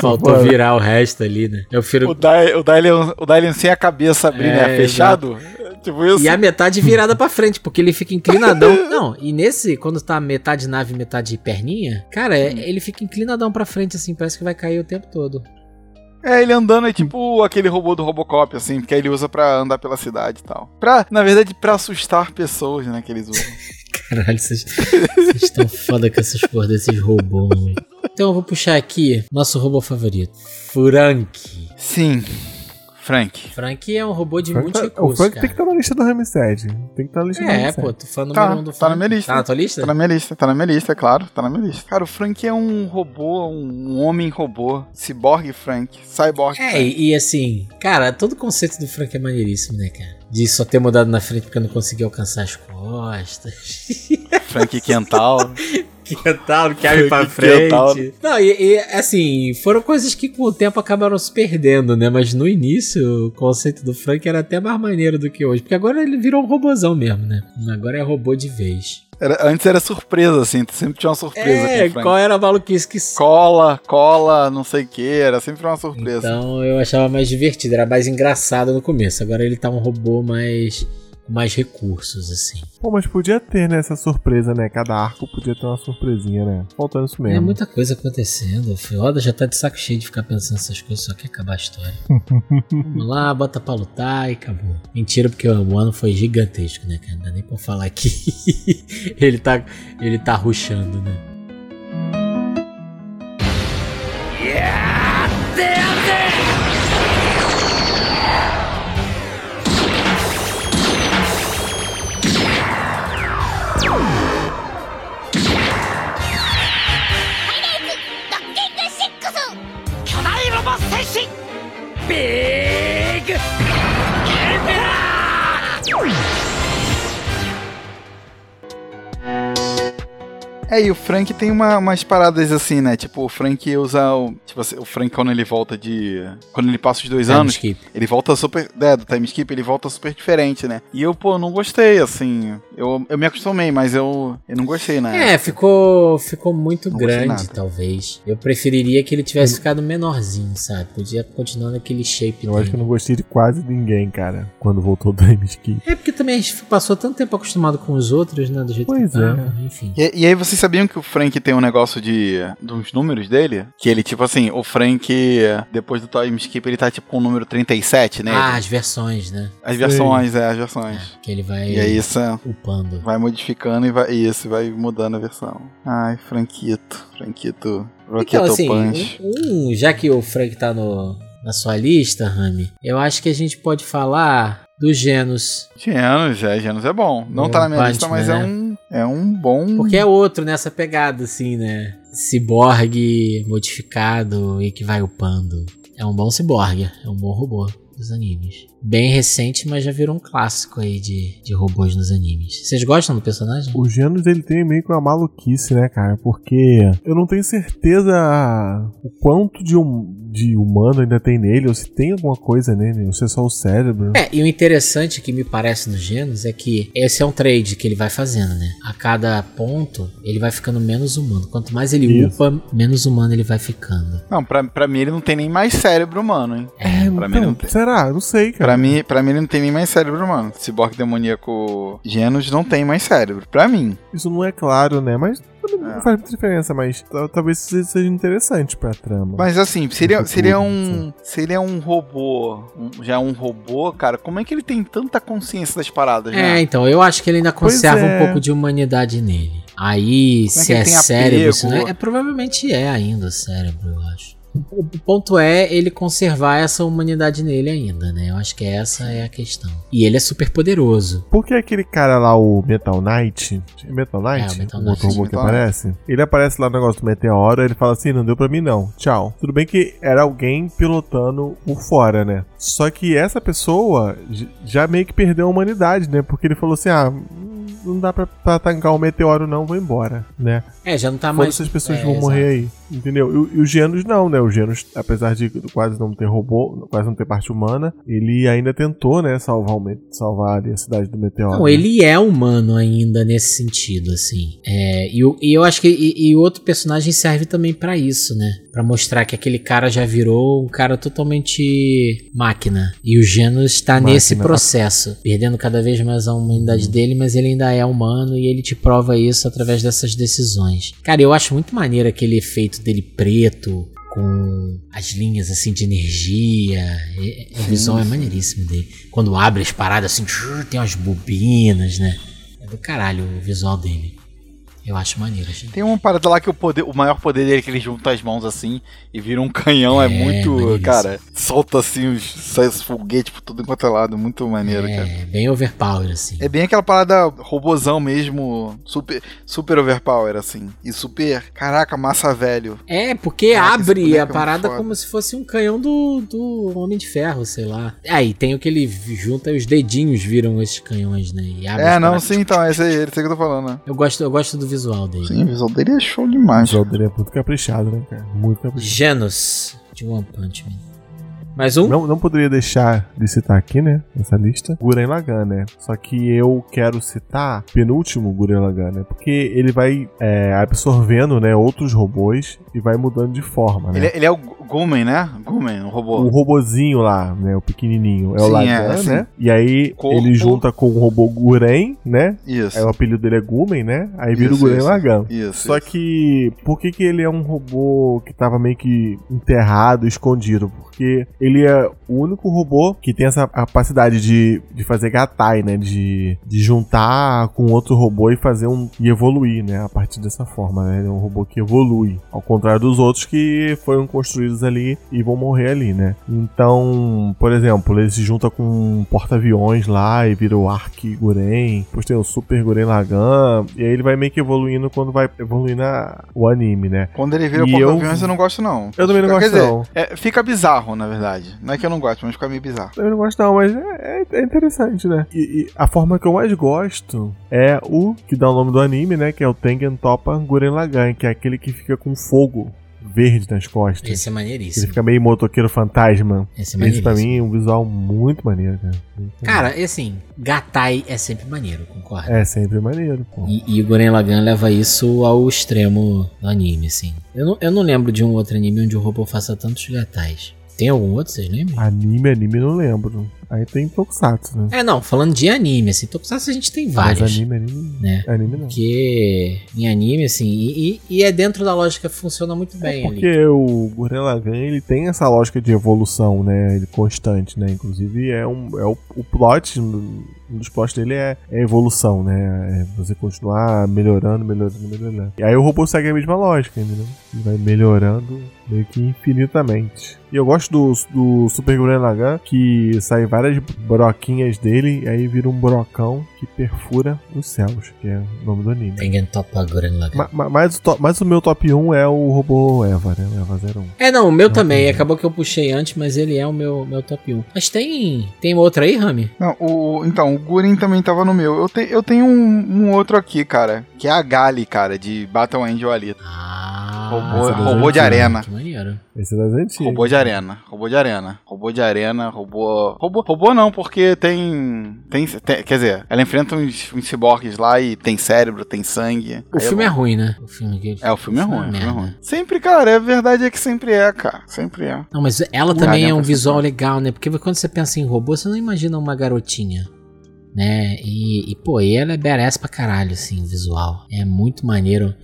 Faltou virar o resto ali, né? Eu O, prefiro. O, Dylion, o Dylion sem a cabeça abrir, É, né? Fechado. Tipo isso. E a metade virada pra frente, porque ele fica inclinadão. Não, e nesse, quando tá metade nave, metade perninha, cara, é- ele fica inclinadão pra frente, assim, parece que vai cair o tempo todo. É, ele andando é tipo aquele robô do Robocop, assim, porque aí ele usa pra andar pela cidade e tal. Pra, na verdade, pra assustar pessoas, né, que eles usam. Caralho, vocês vocês estão foda com essas porra desses robôs, mano. Então eu vou puxar aqui nosso robô favorito. Frank. Sim, Frank. Frank é um robô de Frank muitos tá- o recursos, Frank tem que cara. estar na lista do Ramsed. Tem que estar na lista do É, Ramsed. pô, tu fã número Tá, um do tá na Frank. minha lista. Tá na tua lista? Tá na minha lista, tá na minha lista, é claro, tá na minha lista. Cara, o Frank é um robô, um homem robô. Cyborg Frank. Cyborg É, Frank. e, e assim, cara, todo o conceito do Frank é maneiríssimo, né, cara? De só ter mudado na frente porque eu não consegui alcançar as costas. Frank Kentauro. Que abre pra frente. Não, e, e, assim, foram coisas que com o tempo acabaram se perdendo, né? Mas no início, o conceito do Frank era até mais maneiro do que hoje. Porque agora ele virou um robozão mesmo, né? Agora é robô de vez. Era- antes era surpresa, assim, sempre tinha uma surpresa É, com o Frank. qual era a maluquice que... Cola, cola, não sei o que, era sempre uma surpresa. Então eu achava mais divertido, era mais engraçado no começo. Agora ele tá um robô mais... com mais recursos, assim. Pô, mas podia ter, né, essa surpresa, né? Cada arco podia ter uma surpresinha, né? Faltando isso É mesmo. muita coisa acontecendo. O Fioda já tá de saco cheio de ficar pensando essas coisas, só quer acabar a história. Vamos lá, bota pra lutar e acabou. Mentira, porque o ano foi gigantesco, né, cara? Não dá nem pra falar que ele tá, ele tá ruxando, né? Big Canberra! É, e o Frank tem uma- umas paradas assim, né? Tipo, o Frank usa o. Tipo assim, o Frank quando ele volta de. Quando ele passa os dois Time anos, skip. ele volta super. É, do time skip, ele volta super diferente, né? E eu, pô, não gostei, assim. Eu, eu me acostumei, mas eu, eu não gostei, né? É, ficou, ficou muito Não grande, talvez. Eu preferiria que ele tivesse ficado menorzinho, sabe? Podia continuar naquele shape Eu acho que eu dele. não gostei de quase ninguém, cara, quando voltou do Time Skip. É porque também a gente passou tanto tempo acostumado com os outros, né? Do jeito Pois que é. tava, enfim. E, e aí vocês sabiam que o Frank tem um negócio de dos números dele? Que ele, tipo assim, o Frank, depois do time skip, ele tá tipo com o número 37, né? Ah, as versões, né? as versões, é, as versões. Que ele vai. E aí isso é. Upando. Vai modificando e vai. Isso, vai mudando a versão. Ai, Franquito. Franquito. Roqueto Então, assim, Punch. um- um- já que o Frank tá no, na sua lista, Rami, eu acho que a gente pode falar do Genos. Genos, é, Genos é bom. Não É, tá na minha Punch lista, mas Man, é um, é um bom. Porque é outro nessa pegada, assim, né? Ciborgue modificado e que vai upando. É um bom ciborgue, é um bom robô dos animes. Bem recente, mas já virou um clássico aí de, de robôs nos animes. Vocês gostam do personagem? O Genos ele tem meio que uma maluquice, né, cara? Porque eu não tenho certeza o quanto de, um, de humano ainda tem nele, ou se tem alguma coisa nele, ou se é só o cérebro. É, e o interessante que me parece no Genos é que esse é um trade que ele vai fazendo, né? A cada ponto, ele vai ficando menos humano. Quanto mais ele Isso. upa, menos humano ele vai ficando. Não, pra, pra mim ele não tem nem mais cérebro humano, hein? É, pra mim ele não Então, tem. será? Não sei, cara. Pra mim, pra mim ele não tem nem mais cérebro humano. Cyborg demoníaco Genos não tem mais cérebro. Pra mim. Isso não é claro, né? Mas não É. faz muita diferença, mas tal- talvez isso seja interessante pra trama. Mas assim, se ele, é- No se ele é futuro, um. Se ele é um robô, um- já um robô, cara, como é que ele tem tanta consciência das paradas, É, né? então, eu acho que ele ainda conserva é. um pouco de humanidade nele. Aí, Como é se que é, ele tem cérebro, apego? se não é, é, provavelmente é ainda o cérebro, eu acho. O ponto é ele conservar essa humanidade nele ainda, né? Eu acho que essa é a questão. E ele é super poderoso. Por que aquele cara lá, o Metal Knight? É Metal Knight? É, o Metal o Knight. robô que aparece? Ele aparece lá no negócio do meteoro, ele fala assim, não deu pra mim não, tchau. Tudo bem que era alguém pilotando por fora, né? Só que essa pessoa já meio que perdeu a humanidade, né? Porque ele falou assim, ah, não dá pra, pra tancar o meteoro não, vou embora, né? É, já não tá mais. Quantas pessoas é, vão exato. morrer aí? Entendeu? E, o- e o Genos não, né? O Genos, apesar de quase não ter robô, quase não ter parte humana, ele ainda tentou, né, salvar, o, salvar ali a cidade do meteoro. Não, né? ele é humano ainda nesse sentido, assim. É, e, e eu acho que e, e o outro personagem serve também pra isso, né? Pra mostrar que aquele cara já virou um cara totalmente máquina. E o Genos está Máquina. nesse processo, perdendo cada vez mais a humanidade dele, mas ele ainda é humano e ele te prova isso através dessas decisões. Cara, eu acho muito maneiro aquele efeito dele preto. Com as linhas assim de energia. É- é- o visual é maneiríssimo dele. Quando abre as paradas assim, tem umas bobinas, né? É do caralho o visual dele. Eu acho maneiro, gente. Tem uma parada lá que o, poder, o maior poder dele é que ele junta as mãos assim e vira um canhão. É, É, muito. Cara, solta assim os, sai os foguetes por tudo enquanto é lado. Muito maneiro, cara. É, bem overpower, assim. É bem aquela parada robozão mesmo, super, super overpower, assim. E super, caraca, massa velho. É, porque Caraca, abre é a muito parada como se fosse um canhão do, do Homem de Ferro, sei lá. Aí tem o que ele junta e os dedinhos viram esses canhões, né? E abre É, não, paradas. sim, então, é esse aí, esse aí que eu tô falando, né? Eu gosto, eu gosto do visual dele. Sim, o visual dele é show O demais. visual dele é muito caprichado, né, cara? Muito caprichado. Genos de One Punch Man. Mais um? Não, não poderia deixar de citar aqui, né, nessa lista, Guren Lagann, né? Só que eu quero citar o penúltimo Guren Lagann, né? Porque ele vai é, absorvendo, né, outros robôs e vai mudando de forma, né? Ele, é- ele é o Gumen, né? Gumen, o robô. O robozinho lá, né, o pequenininho, é o Sim, Lagan, é, né? E aí Corpo. ele junta com o robô Guren, né? Isso. Aí o apelido dele é Gumen, né? Aí vira Isso, o Guren isso. Lagann. Isso. Só isso. que, por que, que ele é um robô que tava meio que enterrado, escondido? Porque ele é o único robô que tem essa capacidade de, de fazer gatai, né? De, de juntar com outro robô e fazer um. e evoluir, né? A partir dessa forma, né? Ele é um robô que evolui. Ao contrário dos outros que foram construídos ali e vão morrer ali, né? Então, por exemplo, ele se junta com um porta-aviões lá e vira o Ark Guren. Depois tem o Super Guren Lagann. E aí ele vai meio que evoluindo quando vai evoluindo a- o anime, né? Quando ele vira E porta-aviões, eu- eu não gosto, não. Eu também não Quer gosto, dizer, não. é, fica bizarro, na verdade. Não é que eu não gosto, mas fica meio bizarro. Eu não gosto não, mas é, é- é interessante, né? E, e a forma que eu mais gosto é o que dá o nome do anime, né? Que é o Tengen Toppa Guren Lagann, que é aquele que fica com fogo verde nas costas. Esse é Ele maneiríssimo. fica meio motoqueiro fantasma. Esse é Esse pra maneiríssimo. mim é um visual muito maneiro, cara. Muito Cara, e assim, Gatai é sempre maneiro, concordo. maneiro. É sempre maneiro, pô. E, e o Guren Lagann leva isso ao extremo do anime, assim. Eu não, eu não lembro de um outro anime onde o robô faça tantos gatais. Tem algum outro, vocês lembram? Anime, anime, não lembro. Aí tem Tokusatsu, né? É, não, falando de anime, assim, Tokusatsu a gente tem vários. Mas anime, anime. Né? Anime não. Porque em anime, assim, e, e- e é dentro da lógica que funciona muito bem ali. Porque o Gurren Lagann, ele tem essa lógica de evolução, né? Ele constante, né? Inclusive, é, um, é o, o plot, um dos plots dele é, é evolução, né? É você continuar melhorando, melhorando, melhorando. E aí o robô segue a mesma lógica, entendeu? Ele vai melhorando meio que infinitamente. E eu gosto do, do Super Gurren Lagann, que sai várias broquinhas dele, e aí vira um brocão que perfura os céus, que é o nome do anime. Ma- ma- Mas, o mas o meu top 1 é o robô Eva, né? O Eva 01. É, não, o meu Não, também. Acabou que eu puxei antes, mas ele é o meu, meu top 1. Mas tem. Tem outra aí, Rami? Não, o, então, o Gurin também tava no meu. Eu, te- eu tenho um, um outro aqui, cara, que é a Gali, cara, de Battle Angel Alita. Ah, Robô- essa robô de arena. Que maneiro. Esse é das antigas. Robô de arena, robô de arena, robô de arena, robô. Robô, robô não, porque tem, tem, tem- Quer dizer, ela enfrenta uns, uns ciborgues lá e tem cérebro, tem sangue. O Aí filme é, bom. ruim, né? O filme que É, o filme é ruim, o uma filme é ruim. Sempre, cara, a verdade é que sempre é, cara. Sempre é. Não, mas ela O também é um visual sempre- legal, né? Porque quando você pensa em robô, você não imagina uma garotinha. Né? E, e, pô, e ela é badass pra caralho, assim, visual. É muito maneiro.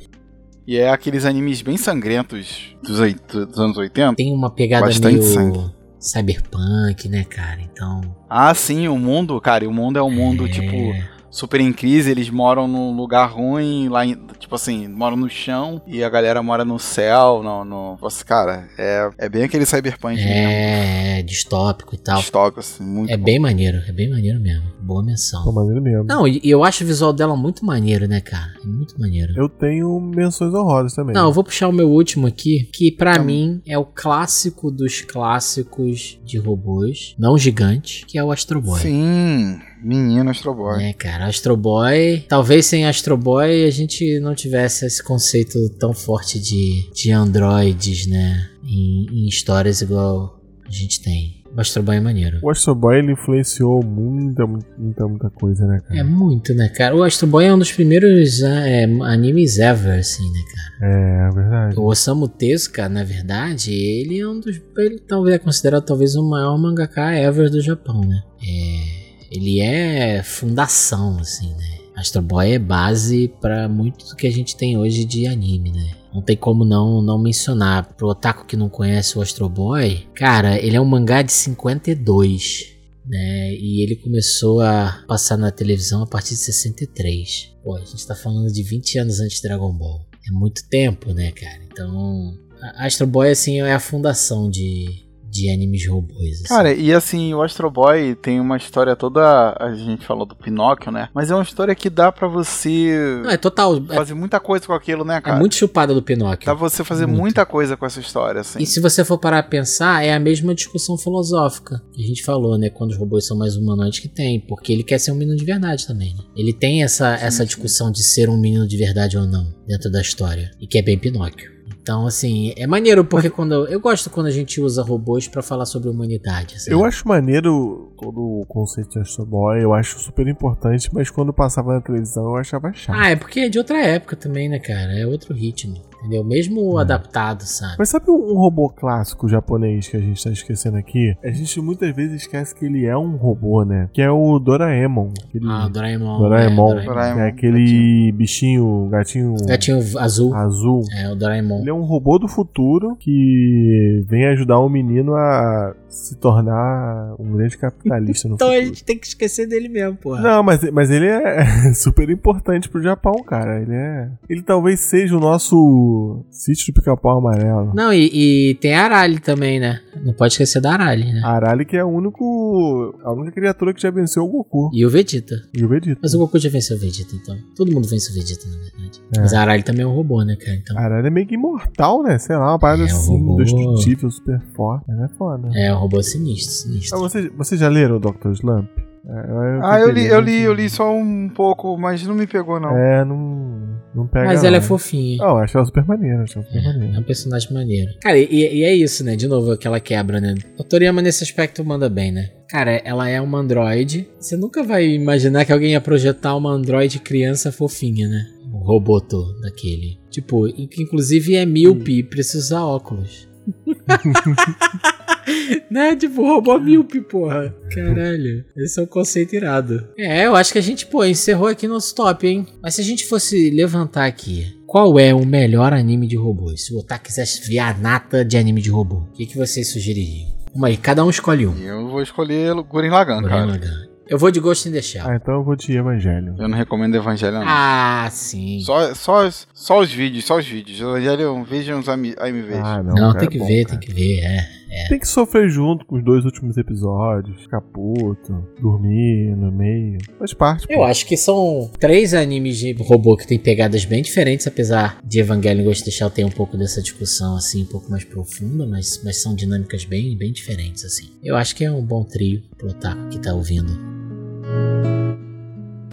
E é aqueles animes bem sangrentos dos, dos anos 80. Tem uma pegada Bastante meio sangue. cyberpunk, né, cara? Então. Ah, sim, o mundo, cara, o mundo é um mundo, é, tipo, super em crise, eles moram num lugar ruim, lá em, tipo assim, moram no chão e a galera mora no céu, no, no nossa, cara, é, é bem aquele cyberpunk mesmo, É, distópico e tal. distópico, assim, muito É bom. bem maneiro, é bem maneiro mesmo. Boa Pô, menção. maneiro mesmo. Não, e eu acho o visual dela muito maneiro, né, cara? É muito maneiro. Eu tenho menções honrosas também. Não, eu vou puxar o meu último aqui, que pra Tá bom. mim é o clássico dos clássicos de robôs, não gigante, que é o Astro Boy. Sim, menino Astro Boy. É, cara, Astro Boy. Talvez sem Astro Boy a gente não tivesse esse conceito tão forte de, de androides, né? Em, em histórias igual a gente tem. O Astro Boy é maneiro. O Astro Boy ele influenciou muita, muita, muita coisa, né, cara? É muito, né, cara? O Astro Boy é um dos primeiros é, animes ever, assim, né, cara? É, é verdade. O Osamu Tezuka, na verdade, ele é um dos. Ele talvez é considerado talvez o maior mangaka ever do Japão, né? É, ele é fundação, assim, né? Astro Boy é base pra muito do que a gente tem hoje de anime, né? Não tem como não, não mencionar. Pro otaku que não conhece o Astro Boy, cara, ele é um mangá de 52, né? E ele começou a passar na televisão a partir de 63. Pô, a gente tá falando de 20 anos antes de Dragon Ball. É muito tempo, né, cara? Então, Astro Boy, assim, é a fundação de, de animes robôs. assim. Cara, e assim, o Astro Boy tem uma história toda. A gente falou do Pinóquio, né? Mas é uma história que dá pra você Não, é total. É, fazer muita coisa com aquilo, né, é cara? muito chupada do Pinóquio. Dá pra você fazer Muito. muita coisa com essa história, assim. E se você for parar a pensar, é a mesma discussão filosófica que a gente falou, né? Quando os robôs são mais humanoides que tem. Porque ele quer ser um menino de verdade também, né? Ele tem essa, essa discussão de ser um menino de verdade ou não dentro da história. E que é bem Pinóquio. Então, assim, é maneiro porque quando. Eu gosto quando a gente usa robôs pra falar sobre humanidade. sabe? Eu acho maneiro todo o conceito de Astro Boy, eu acho super importante, mas quando passava na televisão eu achava chato. Ah, é porque é de outra época também, né, cara? É outro ritmo. Entendeu? Mesmo adaptado, sabe? Mas sabe um robô clássico japonês que a gente tá esquecendo aqui? A gente muitas vezes esquece que ele é um robô, né? Que é o Doraemon. Aquele Ah, Doraemon. Doraemon. É, Doraemon. É aquele bichinho, gatinho Gatinho azul. azul. É, o Doraemon. Ele é um robô do futuro que vem ajudar o menino a se tornar um grande capitalista no Então a futuro. gente tem que esquecer dele mesmo, porra. Não, mas, mas ele é super importante pro Japão, cara. Ele é. Ele talvez seja o nosso sítio do pica-pau amarelo. Não, e, e tem a Arali também, né? Não pode esquecer da Arali, né? A Arali que é o único. A única criatura que já venceu o Goku. E o Vegeta. E o Vegeta. Mas o Goku já venceu o Vegeta, então. Todo mundo vence o Vegeta, na verdade. É. Mas a Arali também é um robô, né, cara? Então. A Arali é meio que imortal, né? Sei lá, uma parada É, assim, robô. indestrutível, super forte. Ela é foda. É robô sinistro, Ah, sinistro. vocês, vocês já leram o Dr. Slump? É, Ah, eu li, eu li, eu li só um pouco, mas não me pegou, não. É, não. Não pega. Mas ela é não. fofinha. Não, eu acho ela super maneira. Acho ela super É, é maneira. um personagem maneiro. Cara, e, e é isso, né? De novo, aquela quebra, né? O Toriyama nesse aspecto manda bem, né? Cara, ela é uma androide. Você nunca vai imaginar que alguém ia projetar uma androide criança fofinha, né? Um robôto daquele. Tipo, que inclusive é míope e precisa usar óculos. né? Tipo, robô míope, porra. Caralho. Esse é um conceito irado. É, eu acho que a gente, pô, encerrou aqui nosso top, hein? Mas se a gente fosse levantar aqui, qual é o melhor anime de robôs? Se o Otaku quisesse ver a nata de anime de robô, o que, que vocês sugeririam? Vamos aí, cada um escolhe um. Eu vou escolher Gurren Lagann, Gurren cara. Lagann. Eu vou de Ghost in the Shell. Ah, então eu vou de Evangelho. Eu não recomendo Evangelho, não. Ah, sim. Só, só, só os vídeos, só os vídeos. Evangelho, vejam os AMVs. Ah, não. Não, cara, tem que é bom, ver, cara. tem que ver, é. Tem que sofrer junto com os dois últimos episódios. Ficar puto, dormir no meio. Faz parte. Eu acho que são três animes de robô que tem pegadas bem diferentes, apesar de Evangelion e Ghost in the Shell ter um pouco dessa discussão assim, um pouco mais profunda, mas, mas são dinâmicas bem, bem diferentes assim. Eu acho que é um bom trio pro Otaku que tá ouvindo.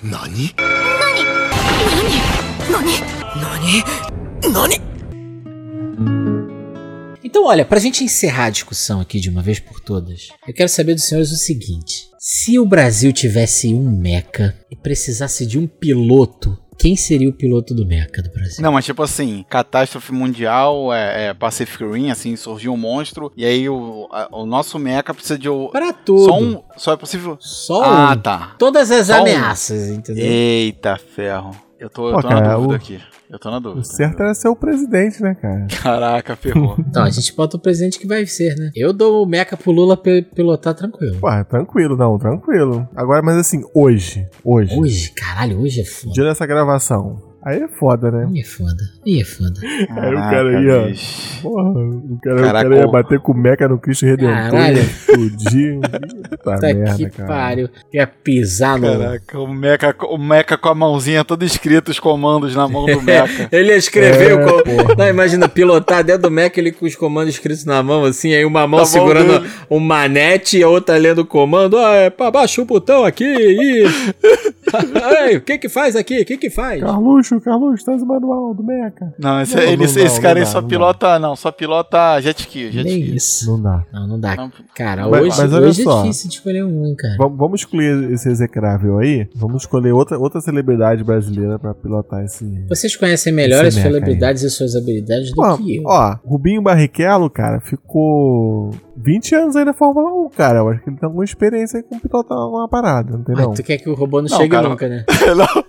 Nani? Então, olha, pra gente encerrar a discussão aqui de uma vez por todas, eu quero saber dos senhores o seguinte: se o Brasil tivesse um mecha e precisasse de um piloto, quem seria o piloto do mecha do Brasil? Não, mas tipo assim, catástrofe mundial, é, é Pacific Rim, assim, surgiu um monstro, e aí o, a- o nosso mecha precisa de. o- Pra tudo. Só um. Só é possível. Só Ah, um. tá. Todas as Só um. ameaças, entendeu? Eita ferro. Eu tô, eu tô cara, na dúvida o- aqui. Eu tô na dúvida. O certo era ser o presidente, né, cara? Caraca, ferrou. Então, a gente bota o presente que vai ser, né? Eu dou o mecha pro Lula pilotar tranquilo. Pô, tranquilo, não, tranquilo. Agora, mas assim, hoje, hoje, Hoje, caralho, hoje é foda. dia dessa gravação, aí é foda, né? Aí é foda. Aí é foda. Aí o cara ia- bicho. Porra, o cara, Caraca, o cara ia o- bater com o Mecha no Cristo Redentor, Caralho. explodir. Puta Puta merda, que cara. pariu. Ia pisar no. Caraca, o mecha, o mecha com a mãozinha toda escrita os comandos na mão do mecha. Ele ia escrever É, o. co- porra. Não, imagina, pilotar dentro do Mecha ele com os comandos escritos na mão, assim, aí uma mão mão segurando dele. um manete e a outra lendo o comando. Ah, é pra baixo o botão aqui e. Ei, o que que faz aqui? O que que faz? Carluxo, Carluxo, traz o manual do Mecha. Não, esse, Não, ele- não esse dá, cara não aí dá, só não pilota. Não, só pilota jet ski. Jet Nem ski. isso. Não dá. Não, não dá. Não, Cara, Mas- hoje, mas hoje é difícil de escolher um, hein, cara. Vamos, vamos excluir esse execrável aí. Vamos escolher outra, outra celebridade brasileira pra pilotar esse. Vocês conhecem melhor as mecha aí. celebridades e suas habilidades do Ó, que eu. ó, Rubinho Barrichello, cara, ficou 20 anos aí na Fórmula 1, cara. Eu acho que ele tem alguma experiência aí com pilotar uma parada, não tem não? tu quer que o robô não, Não, chegue cara. nunca, né? não,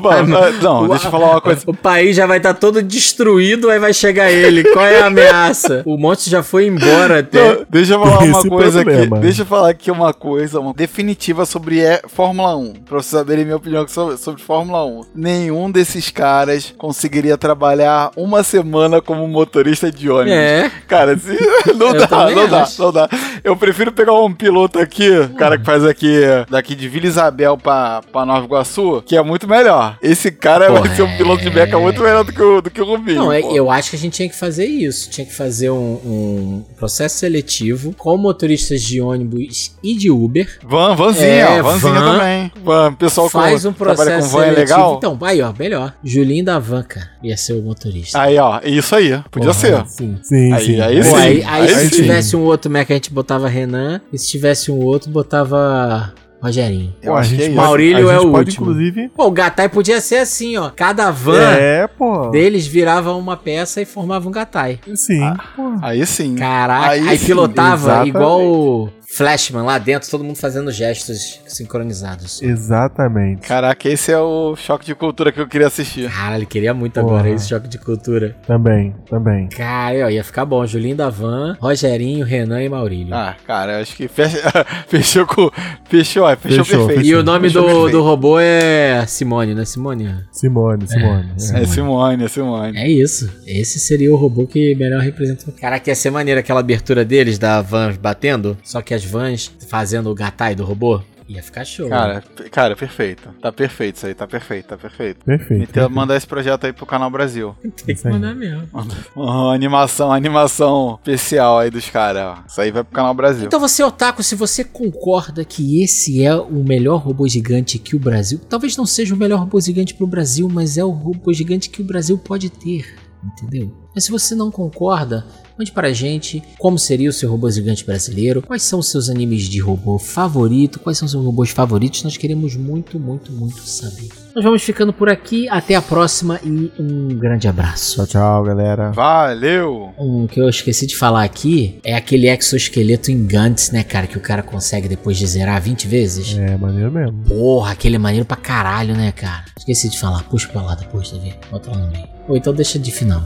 pô, Ah, não, deixa eu falar uma coisa. O país já vai estar todo destruído, aí vai chegar ele. Qual é a ameaça? O monstro já foi embora até. Não, deixa eu falar uma Esse coisa aqui. problema. Deixa eu falar aqui uma coisa uma definitiva sobre é, Fórmula 1. Pra vocês saberem minha opinião sobre, sobre Fórmula 1. Nenhum desses caras conseguiria trabalhar uma semana como motorista de ônibus. É. Cara, se- não Eu dá, não dá, não dá. Eu prefiro pegar um piloto aqui, cara que faz aqui, daqui de Vila Isabel pra, pra Nova Iguaçu, que é muito melhor. Esse cara Porra, vai ser um piloto de meca muito melhor do que o, do que o Rubinho. Não, é- pô. eu acho que a gente tinha que fazer isso. Tinha que fazer um, um processo seletivo com motoristas de ônibus e de Uber. Van, vanzinha, É, ó, vanzinha van. também. Van, pessoal Faz com, um trabalha processo com van é seletivo. legal. Então, aí, ó, melhor. Julinho da Van, cara, ia ser o motorista. Aí, ó, isso aí, podia Porra, ser. Sim, sim, Aí- sim. aí Pô, sim, aí, aí aí se sim. tivesse um outro Mac, a gente botava Renan. E se tivesse um outro, botava Rogerinho. Eu acho que é Maurílio é o pode, último. inclusive. Pô, o Gatai podia ser assim, ó. Cada van É, deles virava uma peça e formava um Gatai. Sim, Ah. pô. Aí sim. Caraca, aí, Aí sim, pilotava exatamente. igual Flashman lá dentro, todo mundo fazendo gestos sincronizados. Exatamente. Caraca, esse é o choque de cultura que eu queria assistir. Cara, ele queria muito Porra. agora esse choque de cultura. Também, também. Cara, ó, ia ficar bom. Julinho da Van, Rogerinho, Renan e Maurílio. Ah, cara, eu acho que fecha, fechou com. Fechou, ó, fechou, Fechou, perfeito. e o nome Fechou do, perfeito. do robô é Simone, né? Simone? Simone, Simone. É, é. É Simone, é Simone. É isso. Esse seria o robô que melhor representa. Caraca, ia ser maneiro aquela abertura deles, da van batendo, só que as vans fazendo o gatai do robô. Ia ficar show. Cara, p- cara, perfeito. Tá perfeito isso aí, tá perfeito, tá perfeito. Perfeito. Então, perfeito. mandar esse projeto aí pro canal Brasil. tem que mandar mesmo. Uma animação, animação especial aí dos caras. Isso aí vai pro canal Brasil. Então você, Otaku, se você concorda que esse é o melhor robô gigante que o Brasil. Talvez não seja o melhor robô gigante pro Brasil, mas é o robô gigante que o Brasil pode ter. Entendeu? Mas se você não concorda, Mande para a gente como seria o seu robô gigante brasileiro, quais são os seus animes de robô favorito, quais são os seus robôs favoritos, nós queremos muito, muito, muito saber. Nós vamos ficando por aqui, até a próxima e um grande abraço. Tchau, tchau, galera. Valeu! Um que eu esqueci de falar aqui é aquele exoesqueleto em Gantz, né, cara, que o cara consegue depois de zerar 20 vezes. É, maneiro mesmo. Porra, aquele é maneiro pra caralho, né, cara? Esqueci de falar, puxa pra lá depois, tá vendo? Bota lá no meio. Ou então deixa de final.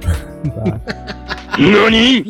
Tá. 何